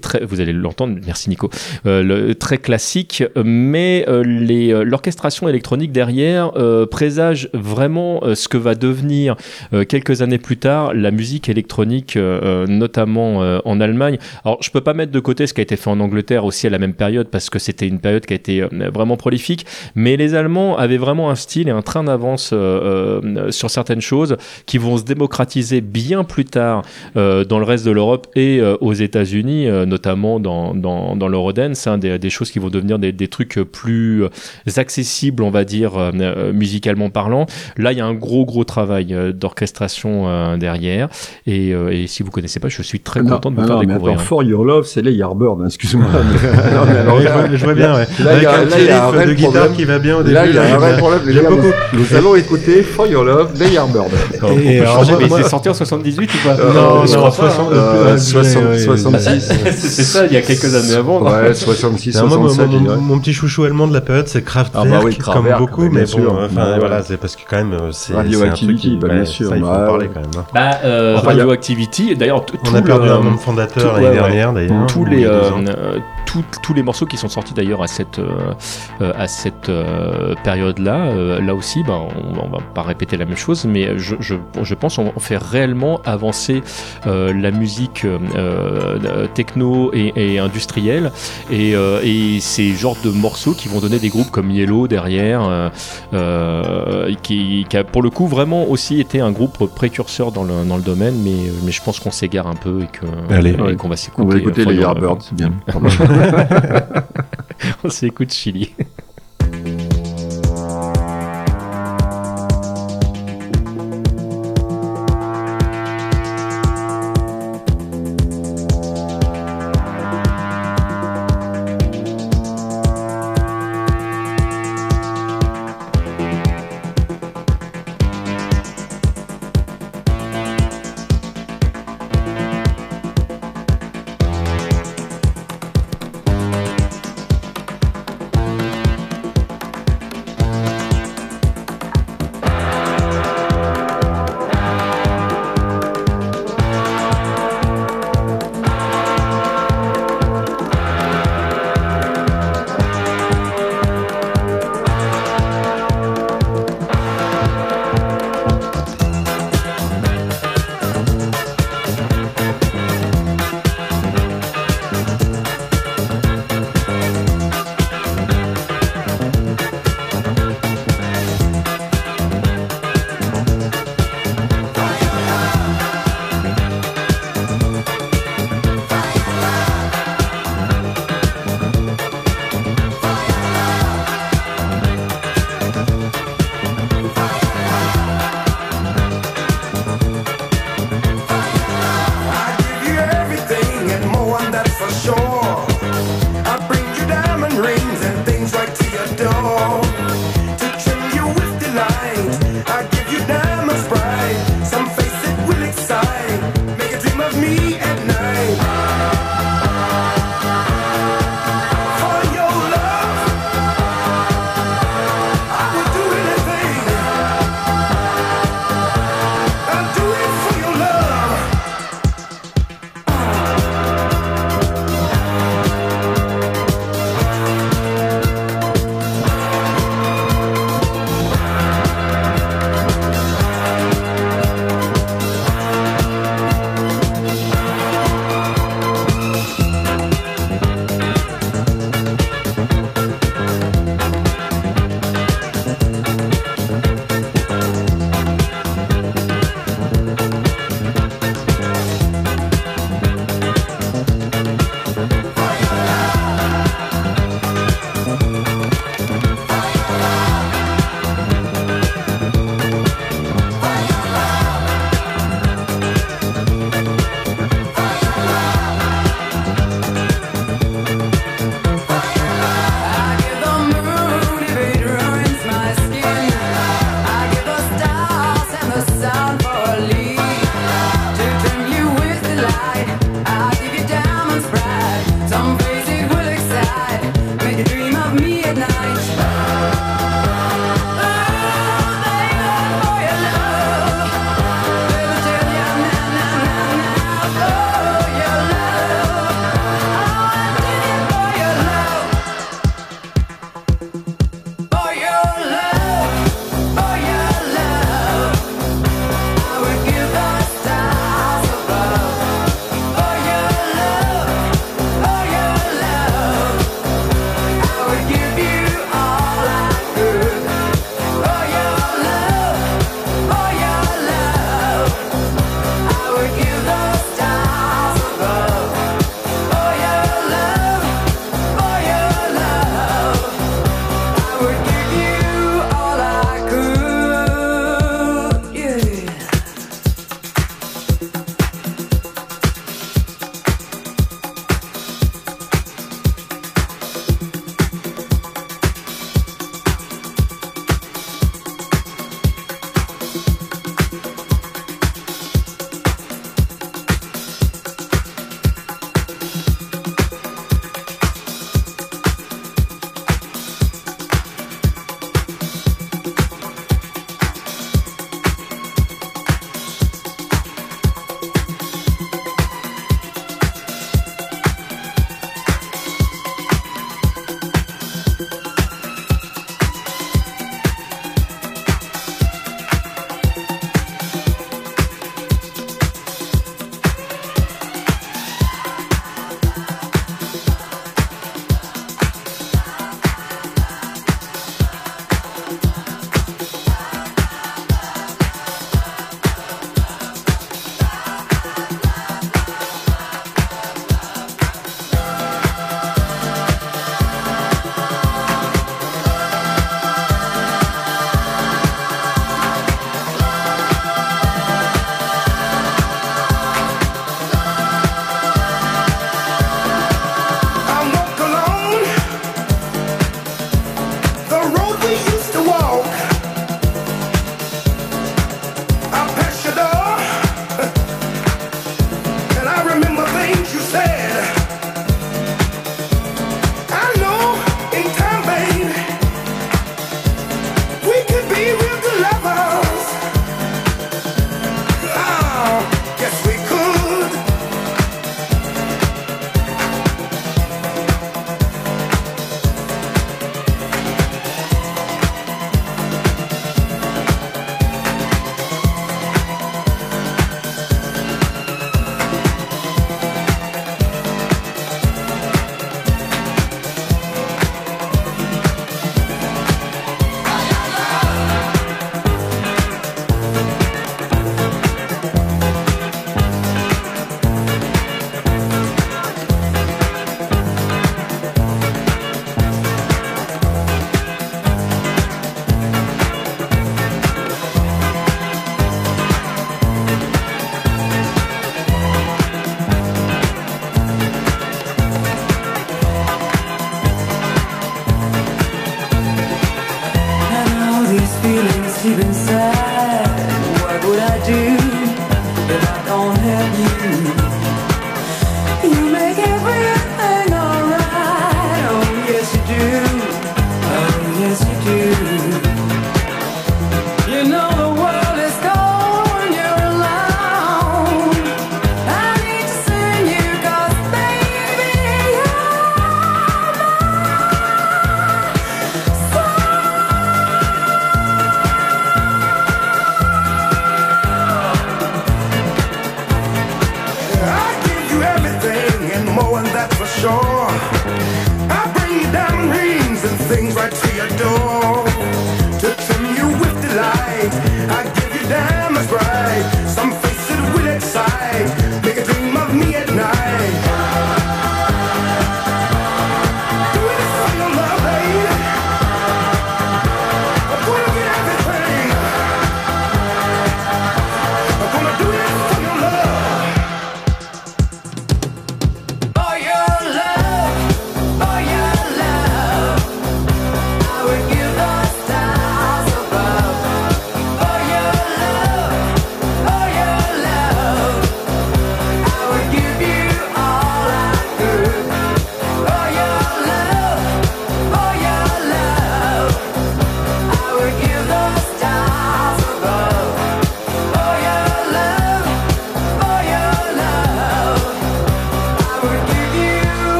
très. Vous allez l'entendre. Merci Nico. Euh, le- très classique, mais euh, les, euh, l'orchestration électronique derrière euh, présage vraiment euh, ce que va devenir euh, quelques années plus tard la musique électronique, euh, euh, notamment euh, en Allemagne. Alors, je peux pas mettre de côté ce qui a été fait en Angleterre aussi à la même période parce que c'était une période qui a été euh, vraiment prolifique, mais les Allemands avaient vraiment un style et un train d'avance euh, euh, sur certaines choses qui vont se démocratiser bien plus tard euh, dans le reste de l'Europe et euh, aux États-Unis, euh, notamment dans, dans, dans l'Eurodance, des, des choses qui vont devenir des, des trucs plus accessibles, on va dire, euh, euh, musicalement parlant. Là, il y a un gros, gros travail euh, d'orchestration derrière. Et, et si vous connaissez pas, je suis très Non, content de vous non, faire non, découvrir. attends, For Your Love, c'est les Yardbirds, hein, excuse-moi. Non, mais alors Ouais, je là- vois- je vois bien, ouais. Là, il y a, Avec un là, il y a un petit vrai riff de guitare problème. qui va bien au début. Là, il y a un j'aime vrai problème. Nous allons écouter For Your Love, les Yardbirds. On peut changer, moi- mais moi- c'est sorti en 78 ou pas Non, je non, crois 60, pas, euh, euh, 60, ouais, 66. c'est ça, il y a quelques années avant. Ouais, 66, Alors moi, mon, 67, mon- je dirais. mon petit chouchou allemand de la période, c'est Kraftwerk, Ah bah oui, comme beaucoup, mais bon, sûr. enfin Ouais. voilà, c'est parce que quand même, euh, c'est Radioactivity, c'est un truc qui- bah, bien ouais, sûr, ça, il faut bah, en parler quand même. hein. Bah, euh, Enfin, Radioactivity, d'ailleurs, On tout a perdu le- un membre fondateur l'année dernière d'ailleurs. tous ou les tout- tous les morceaux qui sont sortis d'ailleurs à cette euh, euh, à cette euh, période là là aussi bah, on, on va pas répéter la même chose mais je, je, je pense on, on fait réellement avancer euh, la musique techno et, et industrielle et, euh, et ces genres de morceaux qui vont donner des groupes comme Yellow derrière qui, qui a pour le coup vraiment aussi été un groupe précurseur dans le, dans le domaine mais, mais je pense qu'on s'égare un peu et que Allez. et qu'on va s'écouter On va écouter les Yardbirds, c'est bien. on s'écoute Chili.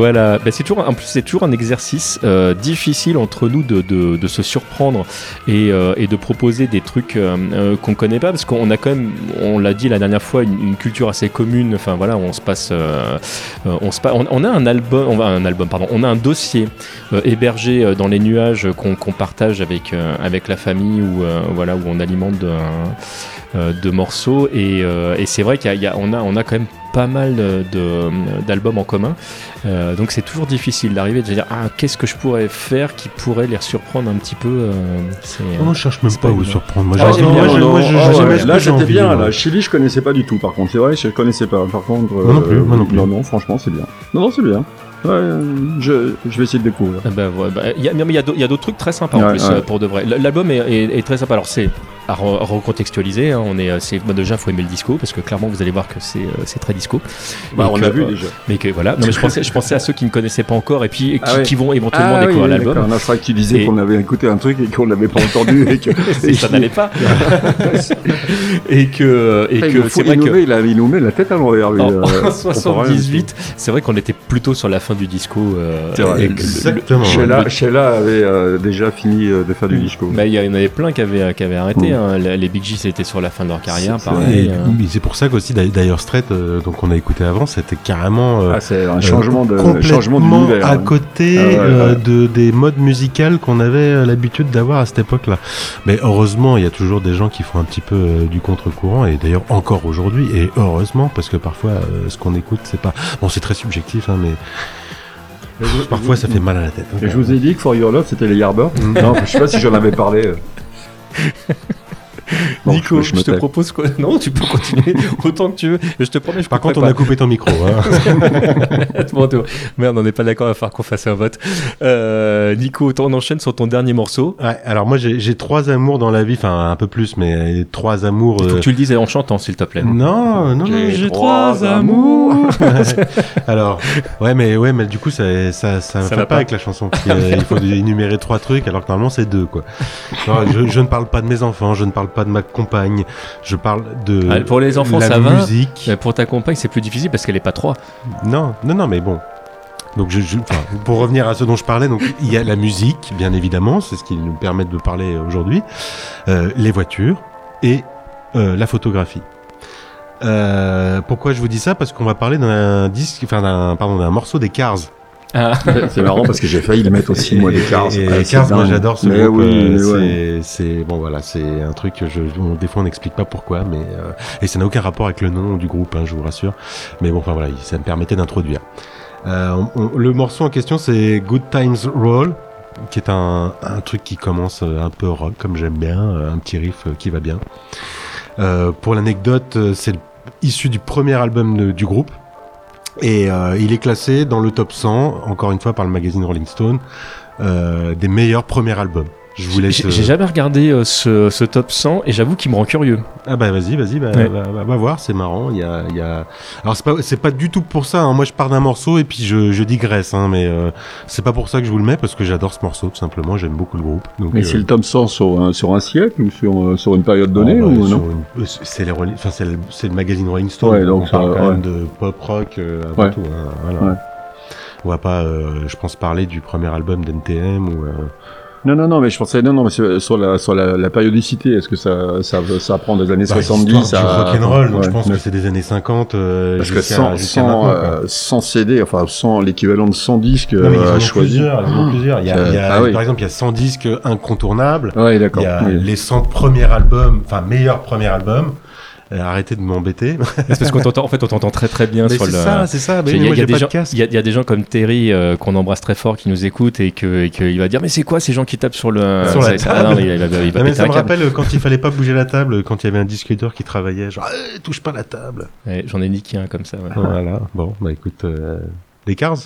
Voilà, Bah, c'est toujours, en plus c'est toujours un exercice euh, difficile entre nous de, se surprendre et, euh, et de proposer des trucs euh, euh, qu'on connaît pas parce qu'on a quand même, on l'a dit la dernière fois, une, culture assez commune. Enfin voilà, on se passe, on a un album, un album, pardon, on a un dossier hébergé dans les nuages qu'on qu'on partage avec avec la famille ou voilà où on alimente de, morceaux et, c'est vrai y a- on a quand même pas mal d'albums en commun. Euh, donc c'est toujours difficile d'arriver et de se dire ah qu'est-ce que je pourrais faire qui pourrait les surprendre un petit peu. euh, Non, je cherche même pas à vous surprendre. Moi, Ah, non, moi, Ah ouais, là j'étais bien, là. Chili je connaissais pas du tout par contre, c'est vrai, je connaissais pas. Par contre, Moi non plus, moi non plus. Non, non, franchement c'est bien. Non, non, c'est bien. Ouais, euh, je, je vais essayer de découvrir. Ah bah, ouais, bah, il y a, mais il y d'autres trucs très sympas en plus ouais. euh, pour de vrai. L'album est, est- est très sympa. Alors c'est à re- recontextualiser. hein, on est, euh, c'est bah, déjà faut aimer le disco parce que clairement vous allez voir que c'est euh, c'est très disco. Bah, on que, l'a vu euh, déjà. Mais que voilà. Non, mais je pensais, je pensais à ceux qui ne connaissaient pas encore et puis qui, Ah ouais. qui vont éventuellement Ah découvrir oui, l'album. vrai que tu disais Et- qu'on avait écouté un truc et qu'on l'avait pas entendu et que Et ça n'allait pas. et que et que c'est vrai il nous que met- il, a- il nous met la tête à l'envers. en, euh, en on comprend rien, 78, c'est vrai qu'on était plutôt sur la fin du disco. euh, vrai. et que le- Exactement. Sheila, avait déjà fini de faire du disco. Bah, il y en avait plein qui avaient, qui avaient arrêté. Mm. hein. Les Big G, c'était sur la fin de leur carrière, C'est- pareil. euh. c'est pour ça qu'aussi d'ailleurs Dire Straits, euh, donc on a écouté avant, c'était carrément euh, Ah, c'est un euh, changement de complètement changement à hein. côté Ah ouais, euh, ouais. de des modes musicales qu'on avait l'habitude d'avoir à cette époque-là. Mais heureusement, il y a toujours des gens qui font un petit peu euh, du contre-courant et d'ailleurs encore aujourd'hui et heureusement parce que parfois euh, ce qu'on écoute c'est pas bon c'est très subjectif hein, mais parfois ça fait mal à la tête. Et je vous ai dit que For Your Love c'était les Yardbirds. non, je sais pas si j'en avais parlé. euh. Bon, Nico, je- te propose quoi Non, tu peux continuer autant que tu veux. Je te promets, je Par contre, on a coupé ton micro. Hein. Bon. Merde, on n'est pas d'accord, il va falloir qu'on fasse un vote. Euh, Nico, on enchaîne sur ton dernier morceau. Ouais, alors moi j'ai trois amours dans la vie, enfin un peu plus, mais euh, trois amours. Il faut euh, que tu le dises en chantant, s'il te plaît. Non, non, J'ai trois amours. alors, ouais, mais ouais, mais du coup, ça, ça, ça, Ça va va pas, pas. avec la chanson. euh, il faut énumérer trois trucs, alors que normalement c'est deux, quoi. Je, je ne parle pas de mes enfants, je ne parle pas de ma compagne, je parle de Ah, pour les enfants, la ça va. musique. Mais pour ta compagne, c'est plus difficile parce qu'elle est pas trois. Non, non, non, mais bon. Donc, je, je- enfin, pour revenir à ce dont je parlais, donc il y a la musique, bien évidemment, c'est ce qui nous permet de parler aujourd'hui, euh, les voitures et euh, la photographie. Euh, pourquoi je vous dis ça? Parce qu'on va parler d'un disque, enfin d'un, pardon, d'un morceau des Cars. Ah. C'est marrant parce que j'ai failli le mettre aussi moi les Cars. Et, et Cars, moi j'adore ce Mais groupe. oui, euh, c'est, ouais. bon voilà, c'est un truc que je, des fois on n'explique pas pourquoi, mais euh, et ça n'a aucun rapport avec le nom du groupe, hein, je vous rassure. Mais bon, enfin voilà, ça me permettait d'introduire. Euh, le morceau en question, c'est Good Times Roll, qui est un, un truc qui commence un peu rock, comme j'aime bien, un petit riff qui va bien. Euh, pour l'anecdote, c'est issu du premier album de- du groupe. Et euh, il est classé dans le top 100, encore une fois par le magazine Rolling Stone, euh, des meilleurs premiers albums. Je vous laisse. J'ai euh, jamais regardé euh, ce, ce top 100 et j'avoue qu'il me rend curieux. Ah bah vas-y, vas-y, bah, Ouais. va, va- va voir, c'est marrant. Il y a, il y a... Alors c'est pas, c'est pas du tout pour ça. hein. Moi je pars d'un morceau et puis je, je digresse, hein, mais euh, c'est pas pour ça que je vous le mets parce que j'adore ce morceau tout simplement. J'aime beaucoup le groupe. Donc, Mais euh, c'est le tome 100 sur un, sur un siècle ou sur, sur une période donnée oh, bah, ou sur non une- C'est les Rolling- enfin, c'est le, c'est le magazine Rolling Stone. Ouais, donc on parle ça, quand ouais. même de pop rock euh, avant Ouais. tout. hein, voilà. Ouais. On va pas, euh, je pense, parler du premier album d'NTM ou. Non, non, non, mais je pensais, non, non, mais sur la, sur la, la périodicité, est-ce que ça, ça, ça prend des années bah, 70 l'histoire à... du rock'n'roll, donc je Ouais, pense mais- que c'est des années 50 euh, Parce que sans, sans, euh, sans CD, enfin sans l'équivalent de 100 disques Non, mais ils en euh, ont plusieurs, ils en ont plusieurs. Il y a, il y a- Ah oui. Par exemple, il y a 100 disques incontournables. Ouais, Il d'accord. y a oui. les 100 premiers albums, enfin meilleurs premiers albums. Euh, arrêtez de m'embêter. C'est parce qu'on t'entend, en fait, on t'entend très très bien Mais sur c'est le. ça, c'est ça. Il y, a- des gens, comme Terry euh, qu'on embrasse très fort qui nous écoutent et que et qu'il va dire mais c'est quoi ces gens qui tapent sur le Sur la ça- ah non, mais il il il va Non, mais ça me rappelle euh, quand il fallait pas bouger la table, quand il y avait un discuteur qui travaillait, genre Eh, touche pas la table. Ouais, J'en ai niqué un comme ça. ouais. Voilà. Bon, bah écoute, euh, les Cars.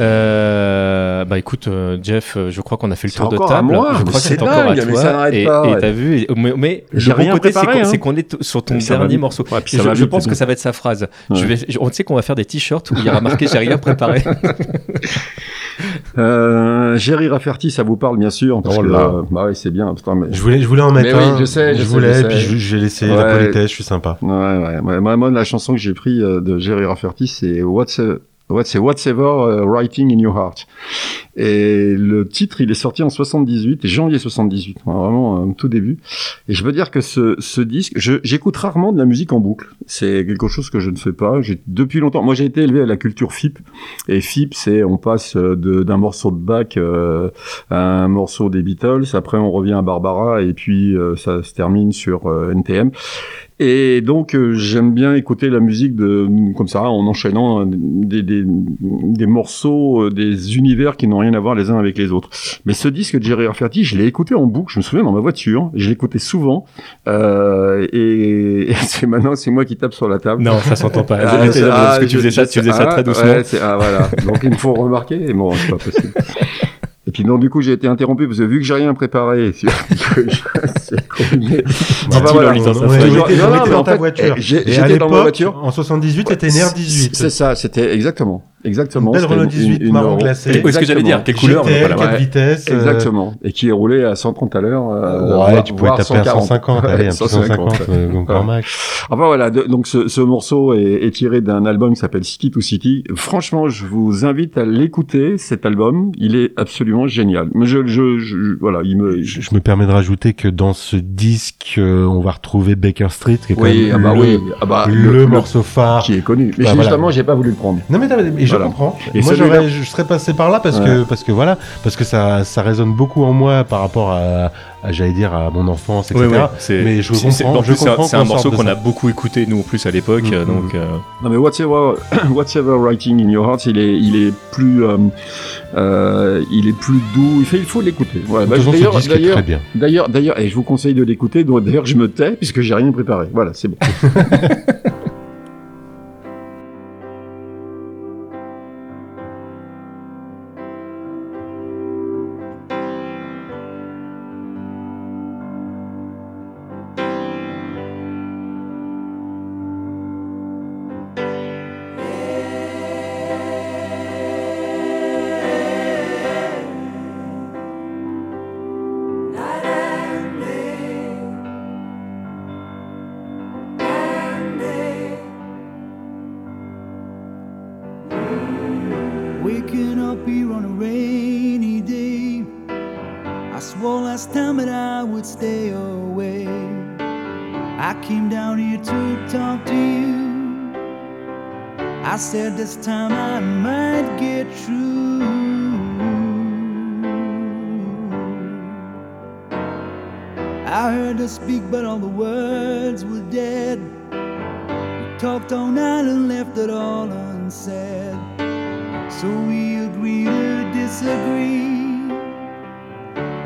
Euh, bah écoute, euh, Jeff, euh, je crois qu'on a fait le tour de table. moi, je crois que c'est encore à toi. et ouais. t'as vu, et- mais, mais J'ai le bon rien côté, c'est préparé, qu'on hein. c'est qu'on est sur ton dernier morceau. Ouais, je, pense que ça va être sa phrase. Ouais. Je vais, je- on sait qu'on va faire des t-shirts où il y aura marqué j'ai rien préparé. Euh, Jerry Rafferty, ça vous parle bien sûr. Parce Oh que, euh, bah oui, c'est bien. Putain, mais... Je voulais, je voulais en mettre Mais oui, un. je sais, je sais, voulais, je sais. puis je- j'ai laissé la Ouais. politesse, je suis sympa. Ouais, ouais, ouais. Moi, moi, la chanson que j'ai pris euh, de Jerry Rafferty, c'est What's a- What, c'est Whatever uh, Writing in Your Heart? Et le titre, il est sorti en 78, janvier 78, ouais, vraiment euh, tout début. Et je veux dire que ce, disque, j'écoute rarement de la musique en boucle. C'est quelque chose que je ne fais pas. Depuis longtemps. Moi, j'ai été élevé à la culture FIP. Et FIP, c'est on passe d'un morceau de Bach euh, à un morceau des Beatles. Après, on revient à Barbara et puis euh, ça se termine sur NTM. Et donc j'aime bien écouter la musique de comme ça en enchaînant des, morceaux, des univers qui n'ont rien à voir les uns avec les autres. Mais ce disque de Jerry Rafferty, je l'ai écouté en boucle. Je me souviens dans ma voiture, je l'écoutais souvent. Euh, et, et c'est maintenant c'est moi qui tape sur la table. Non, ça s'entend pas. Ah, ah, parce que tu je- faisais ça- je tu faisais sais- ça ah, très doucement. ouais, ah voilà. Donc il me faut remarquer. Et bon, c'est pas possible. Et puis donc du coup j'ai été interrompu parce que vu que j'ai rien préparé, c'est compliqué. Enfin, Toujours- était- non, on non, mais dans en ta fait, voiture. j'étais dans ma voiture. En 78, t'étais une R18. C'est ça, c'était exactement, exactement. Une belle C'était Renault 18 marron glacé. Oui, ce que j'allais dire, quelle couleur GTL, voilà. 4 Ouais. vitesses. euh, Exactement. Et qui est roulé à 130 à l'heure. euh, Ouais, voire- tu pouvais taper à 140. 150, allez, un petit 150, euh, grand Ouais. max. Enfin voilà, de- donc ce, ce morceau est, est tiré d'un album qui s'appelle City to City. Franchement, je vous invite à l'écouter, cet album. Il est absolument génial. Mais je, je, je- voilà, il me. Je, je me permets de rajouter que dans ce disque, euh, on va retrouver Baker Street, qui est quand Oui, même ah bah le, oui, ah bah, le, le- morceau phare. qui est connu. Mais Bah, voilà. justement, j'ai pas voulu le prendre. Non mais, non, mais je Voilà. comprends. Et moi je serais passé par là parce Ouais. que parce que voilà parce que ça ça résonne beaucoup en moi par rapport à, à, j'allais dire à mon enfance etc. Oui, oui, c'est- mais je comprends. En plus, je c'est un- un morceau qu'on ça. a beaucoup écouté, nous, en plus, à l'époque. Mhm. euh, Donc, euh, Non mais whatever, whatever writing in your heart, il est, il est plus, euh, euh, il est plus doux. Il fait, il faut l'écouter. Voilà. Bah, d'ailleurs, d'ailleurs, très bien. d'ailleurs, d'ailleurs, et je vous conseille de l'écouter. D'ailleurs, je me tais puisque j'ai rien préparé. Voilà, c'est bon. down here to talk to you. I said this time I might get through. I heard her speak, but all the words were dead. We talked all night and left it all unsaid. So we agreed to disagree.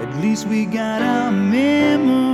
At least we got our memory.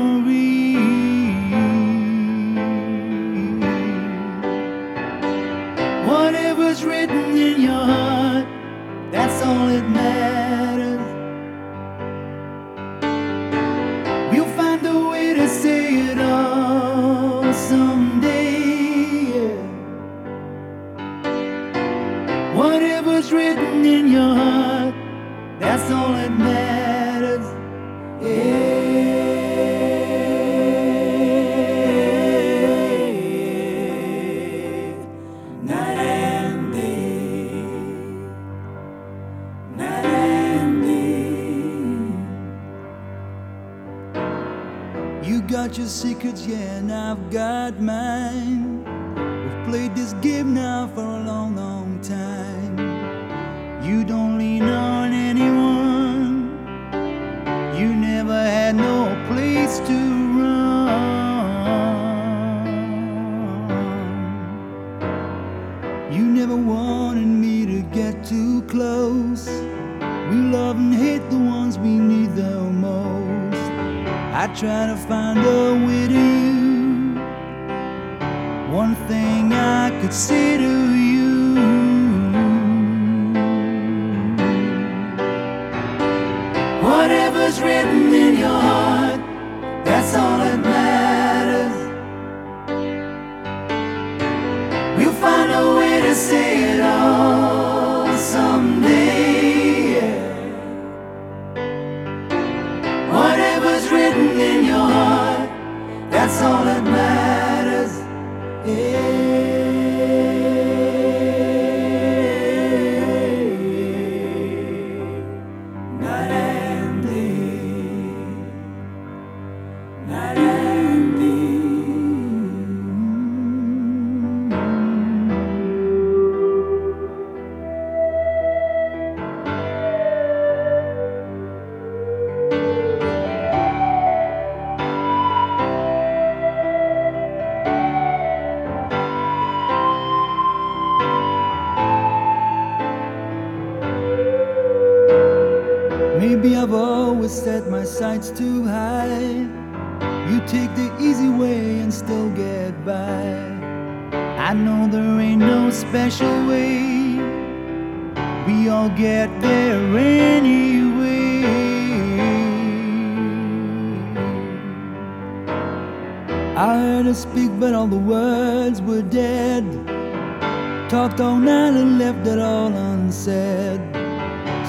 Talked all night and left it all unsaid.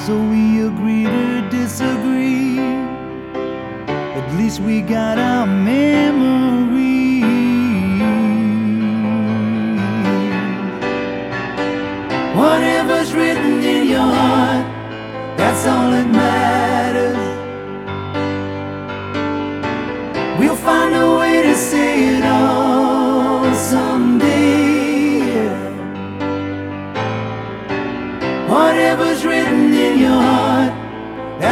So we agree to disagree. At least we got our memory. Whatever's written in your heart, that's all that matters. We'll find a way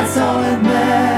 that's all that matters.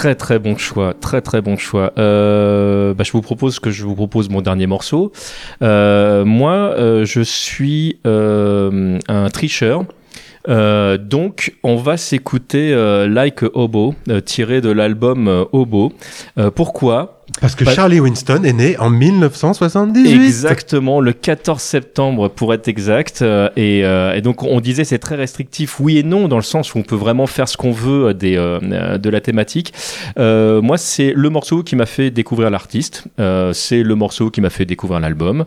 Très très bon choix, très très bon choix. Euh, bah, je vous propose que je vous propose mon dernier morceau. Euh, moi, euh, je suis euh, un tricheur. Donc, on va s'écouter Like Hobo, tiré de l'album Hobo. Pourquoi? Parce que Bah- Charlie Winston est né en 1978. Exactement, le 14 septembre pour être exact. Euh, et, euh, et donc on disait c'est très restrictif, oui et non, dans le sens où on peut vraiment faire ce qu'on veut euh, des, de la thématique. Euh, moi, c'est le morceau qui m'a fait découvrir l'artiste. C'est le morceau qui m'a fait découvrir l'album.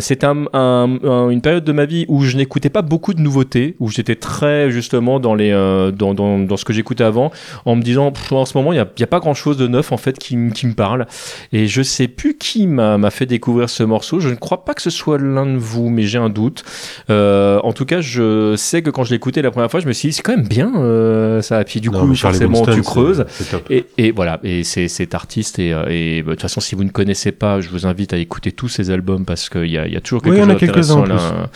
C'était un, un- un- une période de ma vie où je n'écoutais pas beaucoup de nouveautés, où j'étais très justement dans, les, dans, dans, dans ce que j'écoutais avant, en me disant en ce moment il n'y a, pas grand chose de neuf en fait qui me parle. Parle. Et je sais plus qui m'a fait découvrir ce morceau. Je ne crois pas que ce soit l'un de vous, mais j'ai un doute. Euh, en tout cas, je sais que quand je l'écoutais la première fois, je me suis dit c'est quand même bien euh, ça. Et puis du Non, coup, forcément, Winston, tu creuses. Et, et voilà, et c'est cet artiste. Et, euh, et bah, de toute façon, si vous ne connaissez pas, je vous invite à écouter tous ses albums parce qu'il y a, il y a toujours Oui, quelque a chose d'intéressant là.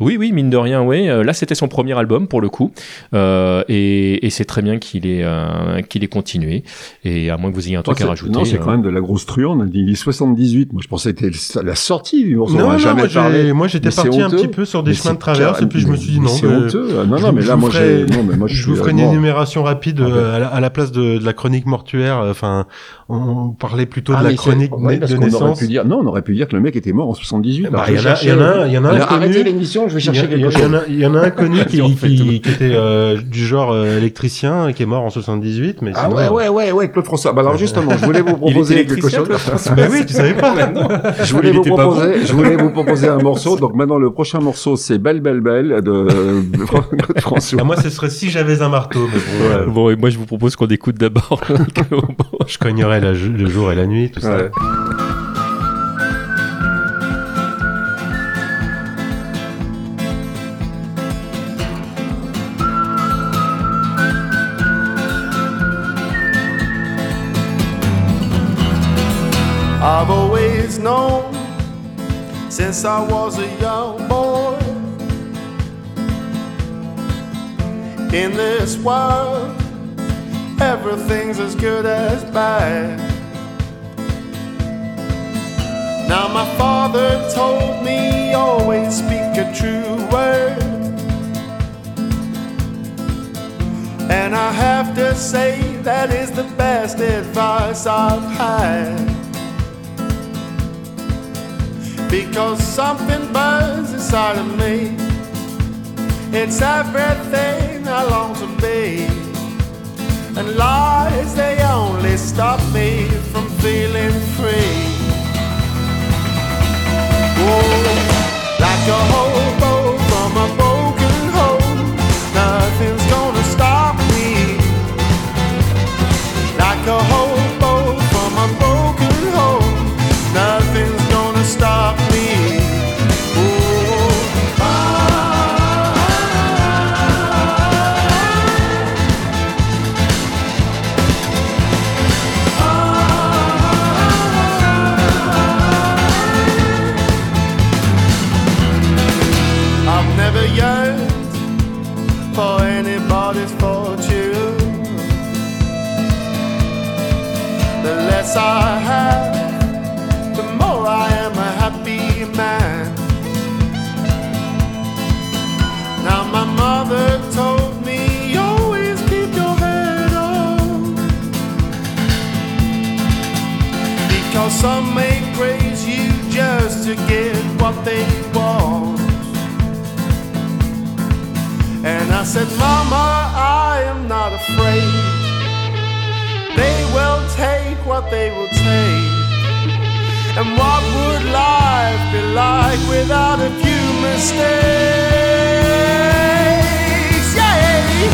Oui, oui, mine de rien, oui. Là, c'était son premier album pour le coup, Euh, et, et c'est très bien qu'il ait euh, qu'il ait continué. Et à moins que vous ayez un truc c'est- à rajouter. non, c'est euh, quand même de la grosse truande. Il dit 78. Moi, je pensais que c'était la sortie du morceau. on Non, non, jamais moi, parlé. moi, j'étais parti un petit peu sur des Mais chemins de traverse, et puis je me suis dit non, C'est euh, honteux. Ah, Non, non, mais là, moi, je vous ferai une énumération rapide euh, à, la, à la place de, la chronique mortuaire. euh, Enfin, on parlait plutôt Ah, de la mais c'est- chronique ouais, de aurait naissance. pu dire, non, on aurait pu dire que le mec était mort en 78. Bah, il y en a- il y en a un- il y en a un Alors, connu. Arrêtez l'émission, je vais chercher quelque chose. Il y en a, un connu qui, était euh, du genre euh, électricien, qui est mort en 78. Mais Ah sinon, ouais, euh, ouais, ouais, ouais, Claude François. Bah alors justement, je voulais vous proposer quelque chose. Oui, tu savais pas. Je voulais vous proposer, bon. je voulais vous proposer un morceau. Donc maintenant, le prochain morceau, c'est Belle, Belle, Belle de, de Claude François. Ah, moi, ce serait si j'avais un marteau. Euh, Bon, et moi, je vous propose qu'on écoute d'abord. je cognerais la- le jour et la nuit, tout ça. Ouais. I've always known since I was a young boy in this world everything's as good as bad. Now my father told me always speak a true word. And I have to say that is the best advice I've had. Because something burns inside of me. It's everything I long to be. And lies, they only stop me from feeling free. Oh, like a hobo from a broken home, nothing's gonna stop me. Like a hobo some may praise you just to get what they want. And I said, Mama, I am not afraid. They will take what they will take. And what would life be like without a few mistakes? Yeah,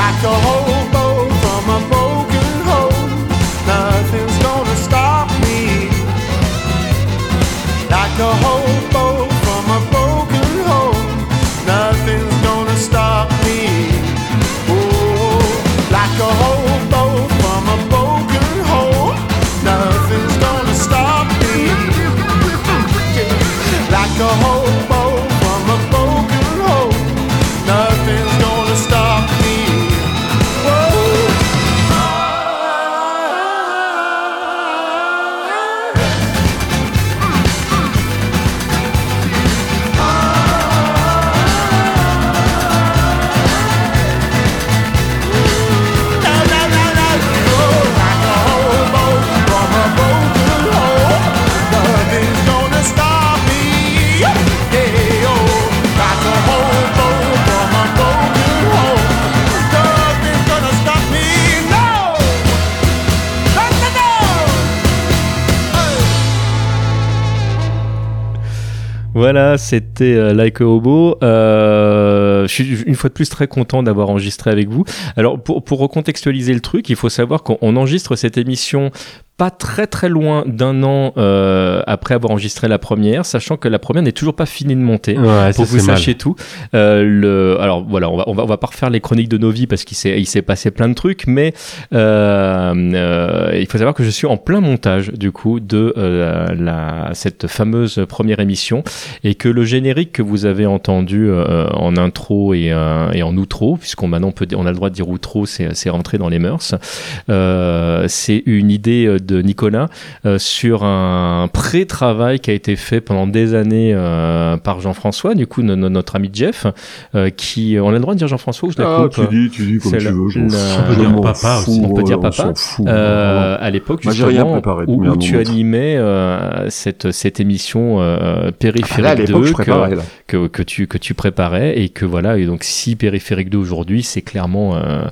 like a hobo Like a Voilà, c'était euh, Like a Hobo. Euh, je suis une fois de plus très content d'avoir enregistré avec vous. Alors, pour, recontextualiser le truc, il faut savoir qu'on on enregistre cette émission pas très très loin d'un an euh, après avoir enregistré la première, sachant que la première n'est toujours pas finie de monter. Ouais, pour ça, vous mal. sachiez tout. Euh, le, alors voilà, on va, on va on va pas refaire les chroniques de nos vies parce qu'il s'est il s'est passé plein de trucs, mais euh, il faut savoir que je suis en plein montage du coup de la cette fameuse première émission et que le générique que vous avez entendu en intro et, et en outro, puisqu'on maintenant on peut on a le droit de dire outro, c'est c'est rentré dans les mœurs. C'est une idée euh, de Nicolas euh, sur un pré-travail qui a été fait pendant des années euh, par Jean-François, du coup no- no- notre ami Jeff, euh, qui on a le droit de dire Jean-François ou je la Ah, coupe tu dis, tu dis comme tu veux. je on peut dire papa aussi. on peut dire papa. Euh, à l'époque justement préparé, où, où tu animais euh, cette cette émission euh, périphérique Ah, là, à l'époque, 2 je préparais, que, que que tu que tu préparais et que voilà et donc si périphérique 2 aujourd'hui c'est clairement euh,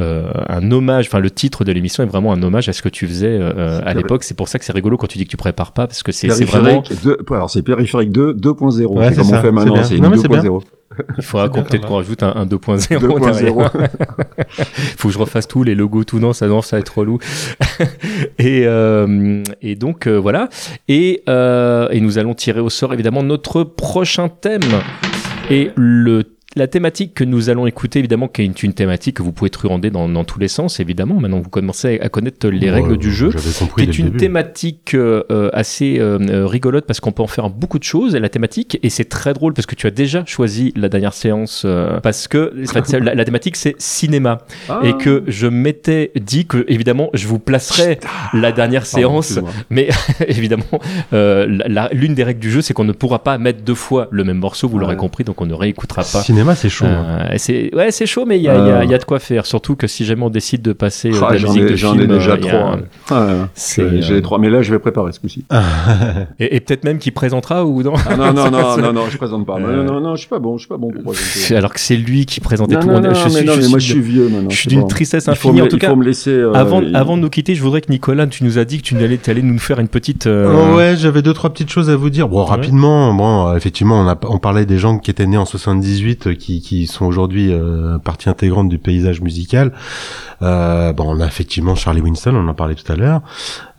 euh, un hommage enfin le titre de l'émission est vraiment un hommage à ce que tu faisais euh, à l'époque c'est pour ça que c'est rigolo quand tu dis que tu prépares pas parce que c'est c'est vraiment Périphérique 2, alors c'est périphérique 2, 2.0. Ouais, c'est c'est comme ça, on fait c'est maintenant, c'est Non, une mais c'est bien. 2.0. il faudra qu'on peut-être qu'on rajoute un, un 2.0 2.0. derrière. faut que je refasse tout les logos tout non ça non ça va être relou et euh, et donc euh, voilà et euh, et nous allons tirer au sort évidemment notre prochain thème et le la thématique que nous allons écouter, évidemment, qui est une thématique que vous pouvez truander dans, dans tous les sens, évidemment. Maintenant, vous commencez à connaître les règles Ouais, du jeu. Qui est une début. thématique euh, assez euh, rigolote parce qu'on peut en faire beaucoup de choses. Et la thématique, et c'est très drôle parce que tu as déjà choisi la dernière séance euh, parce que la, la thématique c'est cinéma Ah. et que je m'étais dit que évidemment je vous placerai la dernière Pardon, séance, mais évidemment euh, la- la- l'une des règles du jeu c'est qu'on ne pourra pas mettre deux fois le même morceau, vous l'aurez compris, donc on ne réécoutera pas. Cinéma, c'est chaud. hein. Euh, c'est ouais c'est chaud mais il y, a- il y a- Ah. il y a de quoi faire surtout que si jamais on décide de passer euh, Ah, de la J'en musique de j'en ai déjà euh, trois. un-. Ah, ouais. c'est, J'ai euh, trois, mais là je vais préparer ce coup-ci. et, et peut-être même qui présentera ou non Ah, non, non, non, non, non, je présente pas. Euh, Non, non, non, je suis pas bon, je suis pas bon pour présenter. alors que c'est lui qui présentait Non, tout. non, On non, je suis, non, je mais moi suis je de- suis vieux maintenant. je suis d'une tristesse infinie. En tout cas, euh, avant, de nous quitter, je voudrais que Nicolas, tu nous as dit que tu allais, nous faire une petite. euh, Oh ouais, j'avais deux trois petites choses à vous dire. Bon, rapidement, bon, euh, effectivement, on parlait des gens qui étaient nés en 78, euh, qui qui sont aujourd'hui euh, partie intégrante du paysage musical. Euh, bon, on a effectivement Charlie Winston, on en parlait tout à l'heure.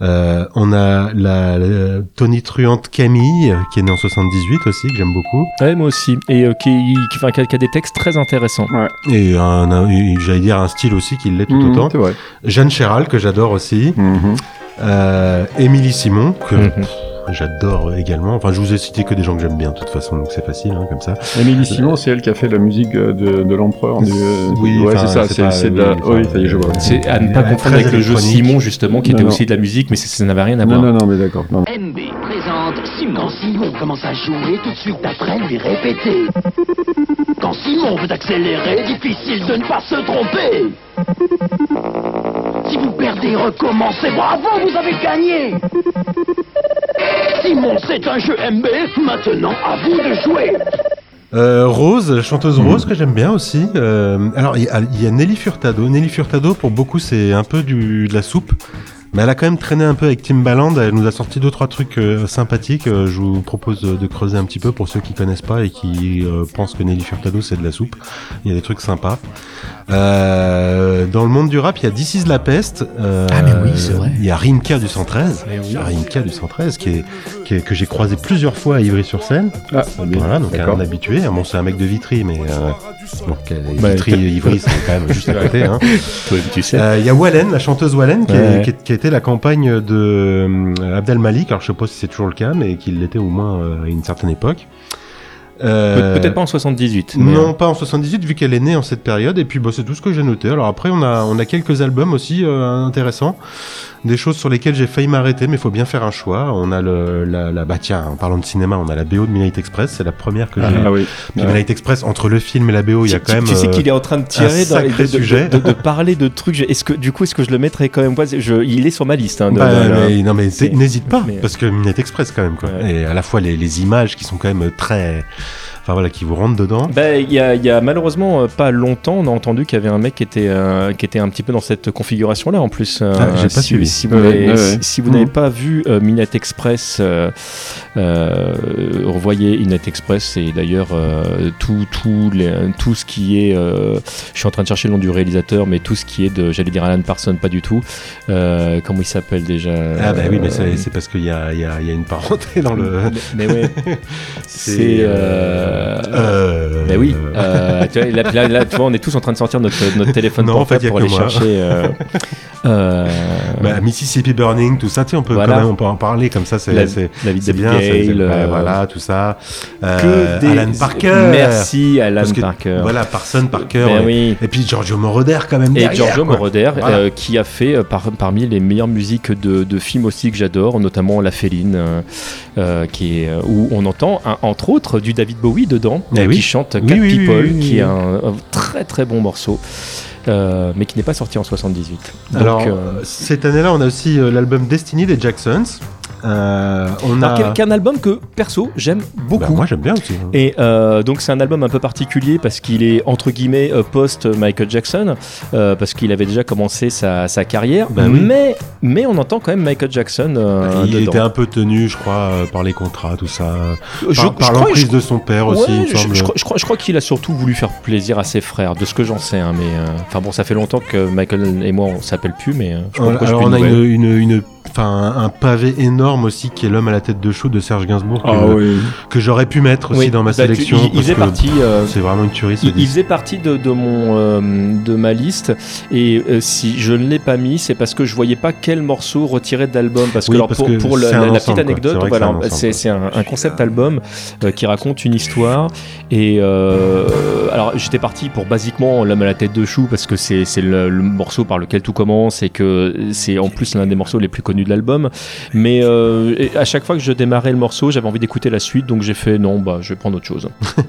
Euh, on a la, la Tony Truante Camille, qui est née en 78 aussi, que j'aime beaucoup. Ouais, moi aussi. Et euh, qui, qui, enfin, qui a, qui a des textes très intéressants. Ouais. Et un, un- j'allais dire un style aussi qui l'est tout Mhm, autant. Vrai. Jeanne Chéral, que j'adore aussi. Euh, Émilie Simon, que Mhm. J'adore également. Enfin, je vous ai cité que des gens que j'aime bien, de toute façon, donc c'est facile, hein, comme ça. Émilie Simon, c'est elle qui a fait la musique euh, de, de l'empereur. Du, Oui, ouais, c'est ça. c'est de oui, la. Oui, ça y est, je vois. C'est à ne pas confondre avec le jeu. Simon, justement, qui Non, était non. aussi de la musique, mais ça- n'avait rien à Non, voir. non, non, mais d'accord. non. MB présente Simon. Quand Simon commence à jouer, tout de suite après lui répéter. Quand Simon veut accélérer, difficile de ne pas se tromper. Si vous perdez, recommencez. Bravo, vous avez gagné. Simon, c'est un jeu MB. Maintenant, à vous de jouer. Euh, Rose, chanteuse. Rose, que j'aime bien aussi. Euh, alors, il y, a- Nelly Furtado. Nelly Furtado, pour beaucoup, c'est un peu de la soupe. Mais elle a quand même traîné un peu avec Timbaland. Elle nous a sorti deux, trois trucs euh, sympathiques. Euh, je vous propose de, de creuser un petit peu pour ceux qui connaissent pas et qui euh, pensent que Nelly Furtado, c'est de la soupe. Il y a des trucs sympas. Euh, dans le monde du rap, il y a This is la peste. Euh, Ah, mais oui, c'est vrai. Il y a Rimka du 113. Mais oui. Il y a Rimka du 113 qui est, qui est- que j'ai croisé plusieurs fois à Ivry-sur-Seine. Ah. Voilà, donc un habitué. Bon, c'est un mec de Vitry, mais euh, donc euh, Bah, Vitry, Ivry, c'est quand même juste à côté. Hein. Toi, tu sais. Euh, Il y a Wallen, la chanteuse Wallen, qui, est- qui, est- qui été la campagne de euh, Abdel Malik. Alors je sais pas si c'est toujours le cas, mais qu'il l'était au moins euh, à une certaine époque. Euh, Pe- Peut-être pas en 78. mais, non, euh, pas en 78, vu qu'elle est née en cette période. Et puis, bah, c'est tout ce que j'ai noté. Alors après, on a, on a quelques albums aussi euh, intéressants. Des choses sur lesquelles j'ai failli m'arrêter, mais il faut bien faire un choix. On a le, la, la, bah tiens, en parlant de cinéma, on a la BO de Midnight Express. C'est la première que j'ai. Ah oui. Puis Ouais. Midnight Express, entre le film et la BO, il y a tu- quand même. tu sais euh, qu'il est en train de tirer un dans les- sacré de, de- sujet. de- de parler de trucs. Est-ce que du coup, est-ce que je le mettrais quand même? Pas je, Il est sur ma liste. Hein, de- Bah, de- mais, non mais n'hésite pas mais- parce que Midnight Express quand même quoi. Ouais. Et à la fois les, les images qui sont quand même très enfin voilà, qui vous rentre dedans. Ben, il y, a, il y a malheureusement euh, pas longtemps, on a entendu qu'il y avait un mec qui était, euh, qui était un petit peu dans cette configuration-là en plus. euh, Ah, j'ai pas si, suivi. si vous Ouais, n'avez ouais, ouais. si- si vous n'avez pas vu euh, Minette Express, euh, euh, revoyez Minette Express et d'ailleurs euh, tout, tout, les- tout ce qui est. euh, je suis en train de chercher le nom du réalisateur, mais tout ce qui est de. J'allais dire Alan Parsons, pas du tout. Euh, comment il s'appelle déjà Ah bah oui, mais c'est c'est parce qu'il y a, il y, a, y a une parenté dans le. mais, mais ouais. C'est. Euh... Euh, Mais oui. Euh, tu vois, là, là, là, tu vois, on est tous en train de sortir notre, notre téléphone Non, en fait, portable y a pour aller moi. chercher. Bah, Mississippi Burning, tout ça, tu sais, on peut Voilà. quand même on peut en parler comme ça, c'est La- la vie c'est de bien. ouais, euh, voilà, tout ça. des- Alan Parker. Merci, Alan que, Parker. Voilà, Parson Parker. Ben et, oui. et puis Giorgio Moroder quand même. Et derrière, Giorgio quoi. Moroder, Voilà. qui a fait par- parmi les meilleures musiques de, de films aussi que j'adore, notamment La Féline, qui est, où on entend, un- entre autres, du David Bowie dedans, Eh oui. qui chante Cat oui, oui, People, qui est un, un très très bon morceau. euh, mais qui n'est pas sorti en 78. Donc, Alors, euh, cette année-là, on a aussi euh, l'album Destiny des Jacksons. Euh, on a. alors, qui est- qui est un album que, perso, j'aime beaucoup. Bah, moi, j'aime bien aussi. hein. Et euh, donc c'est un album un peu particulier parce qu'il est entre guillemets euh, post Michael Jackson euh, parce qu'il avait déjà commencé sa, sa carrière, Bah oui. mais mais on entend quand même Michael Jackson euh, il dedans. était un peu tenu, je crois, euh, par les contrats, tout ça. Je- par je par crois- l'emprise je- de son père aussi, il je, crois, je crois- je crois qu'il a surtout voulu faire plaisir à ses frères, de ce que j'en sais. hein, mais euh, enfin bon, ça fait longtemps que Michael et moi on s'appelle plus, mais euh, je crois Alors, que j'ai alors, plus on a nouvelles. une, une, une- enfin, un, pavé énorme aussi qui est l'homme à la tête de chou de Serge Gainsbourg que, Ah oui. que j'aurais pu mettre aussi Oui, dans ma bah, tu- sélection. il- il faisait partie, euh, C'est vraiment une tuerie. Il, il faisait partie de, de mon euh, de ma liste et euh, si je ne l'ai pas mis, c'est parce que je voyais pas quel morceau retirer de l'album. Parce que, Oui, alors, parce pour, que pour la, ensemble, petite anecdote, C'est voilà, un concept album qui raconte une histoire. Et alors j'étais parti pour basiquement l'homme à la tête de chou parce que c'est c'est le, le morceau par lequel tout commence et que c'est en plus l'un des morceaux les plus connus de l'album. Mais euh, à chaque fois que je démarrais le morceau, j'avais envie d'écouter la suite, donc j'ai fait non, bah je vais prendre autre chose.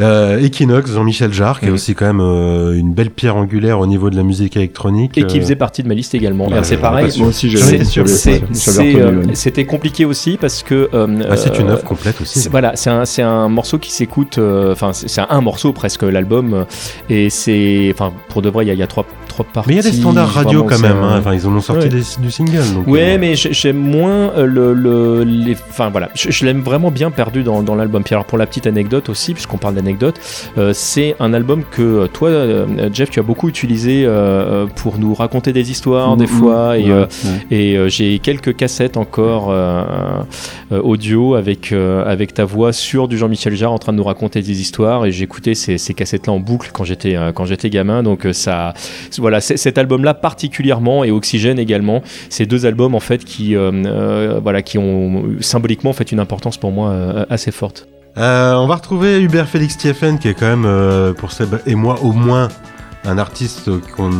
Euh, Equinox, Jean-Michel Jarre, qui est Mhm. aussi quand même euh, une belle pierre angulaire au niveau de la musique électronique. Et qui euh, faisait partie de ma liste également. bah, c'est pareil. Moi aussi, euh. C'était compliqué aussi parce que. euh, Ah, c'est une œuvre complète aussi. c'est- Voilà, c'est un, c'est un morceau qui s'écoute, enfin c'est c'est un morceau presque l'album, et c'est, enfin pour de vrai il y, a- il y a trois, trois parties. Mais il y a des standards radio quand même. hein. Enfin, ils en ont sorti Ouais. des- du single. Donc, Ouais, euh, mais j'ai- j'aime moins euh, le, le- les. Enfin voilà, je, je l'aime vraiment bien perdu dans, dans l'album. Puis alors pour la petite anecdote aussi, puisqu'on parle d'anecdote, euh, c'est un album que toi, euh, Jeff, tu as beaucoup utilisé euh, pour nous raconter des histoires des Mhm. fois. Et, Ouais, euh, ouais. et euh, j'ai quelques cassettes encore euh, euh, audio avec, euh, avec ta voix sur du Jean-Michel Jarre en train de nous raconter des histoires. Et j'écoutais ces, ces cassettes-là en boucle quand j'étais euh, quand j'étais gamin. Donc ça, voilà, cet album-là particulièrement et Oxygène également, ces deux albums en fait qui, euh, euh, voilà, qui ont symboliquement fait une importance pour moi euh, assez forte. Euh, on va retrouver Hubert Félix Thieffen, qui est quand même, euh, pour Seb et moi au moins, un artiste qu'on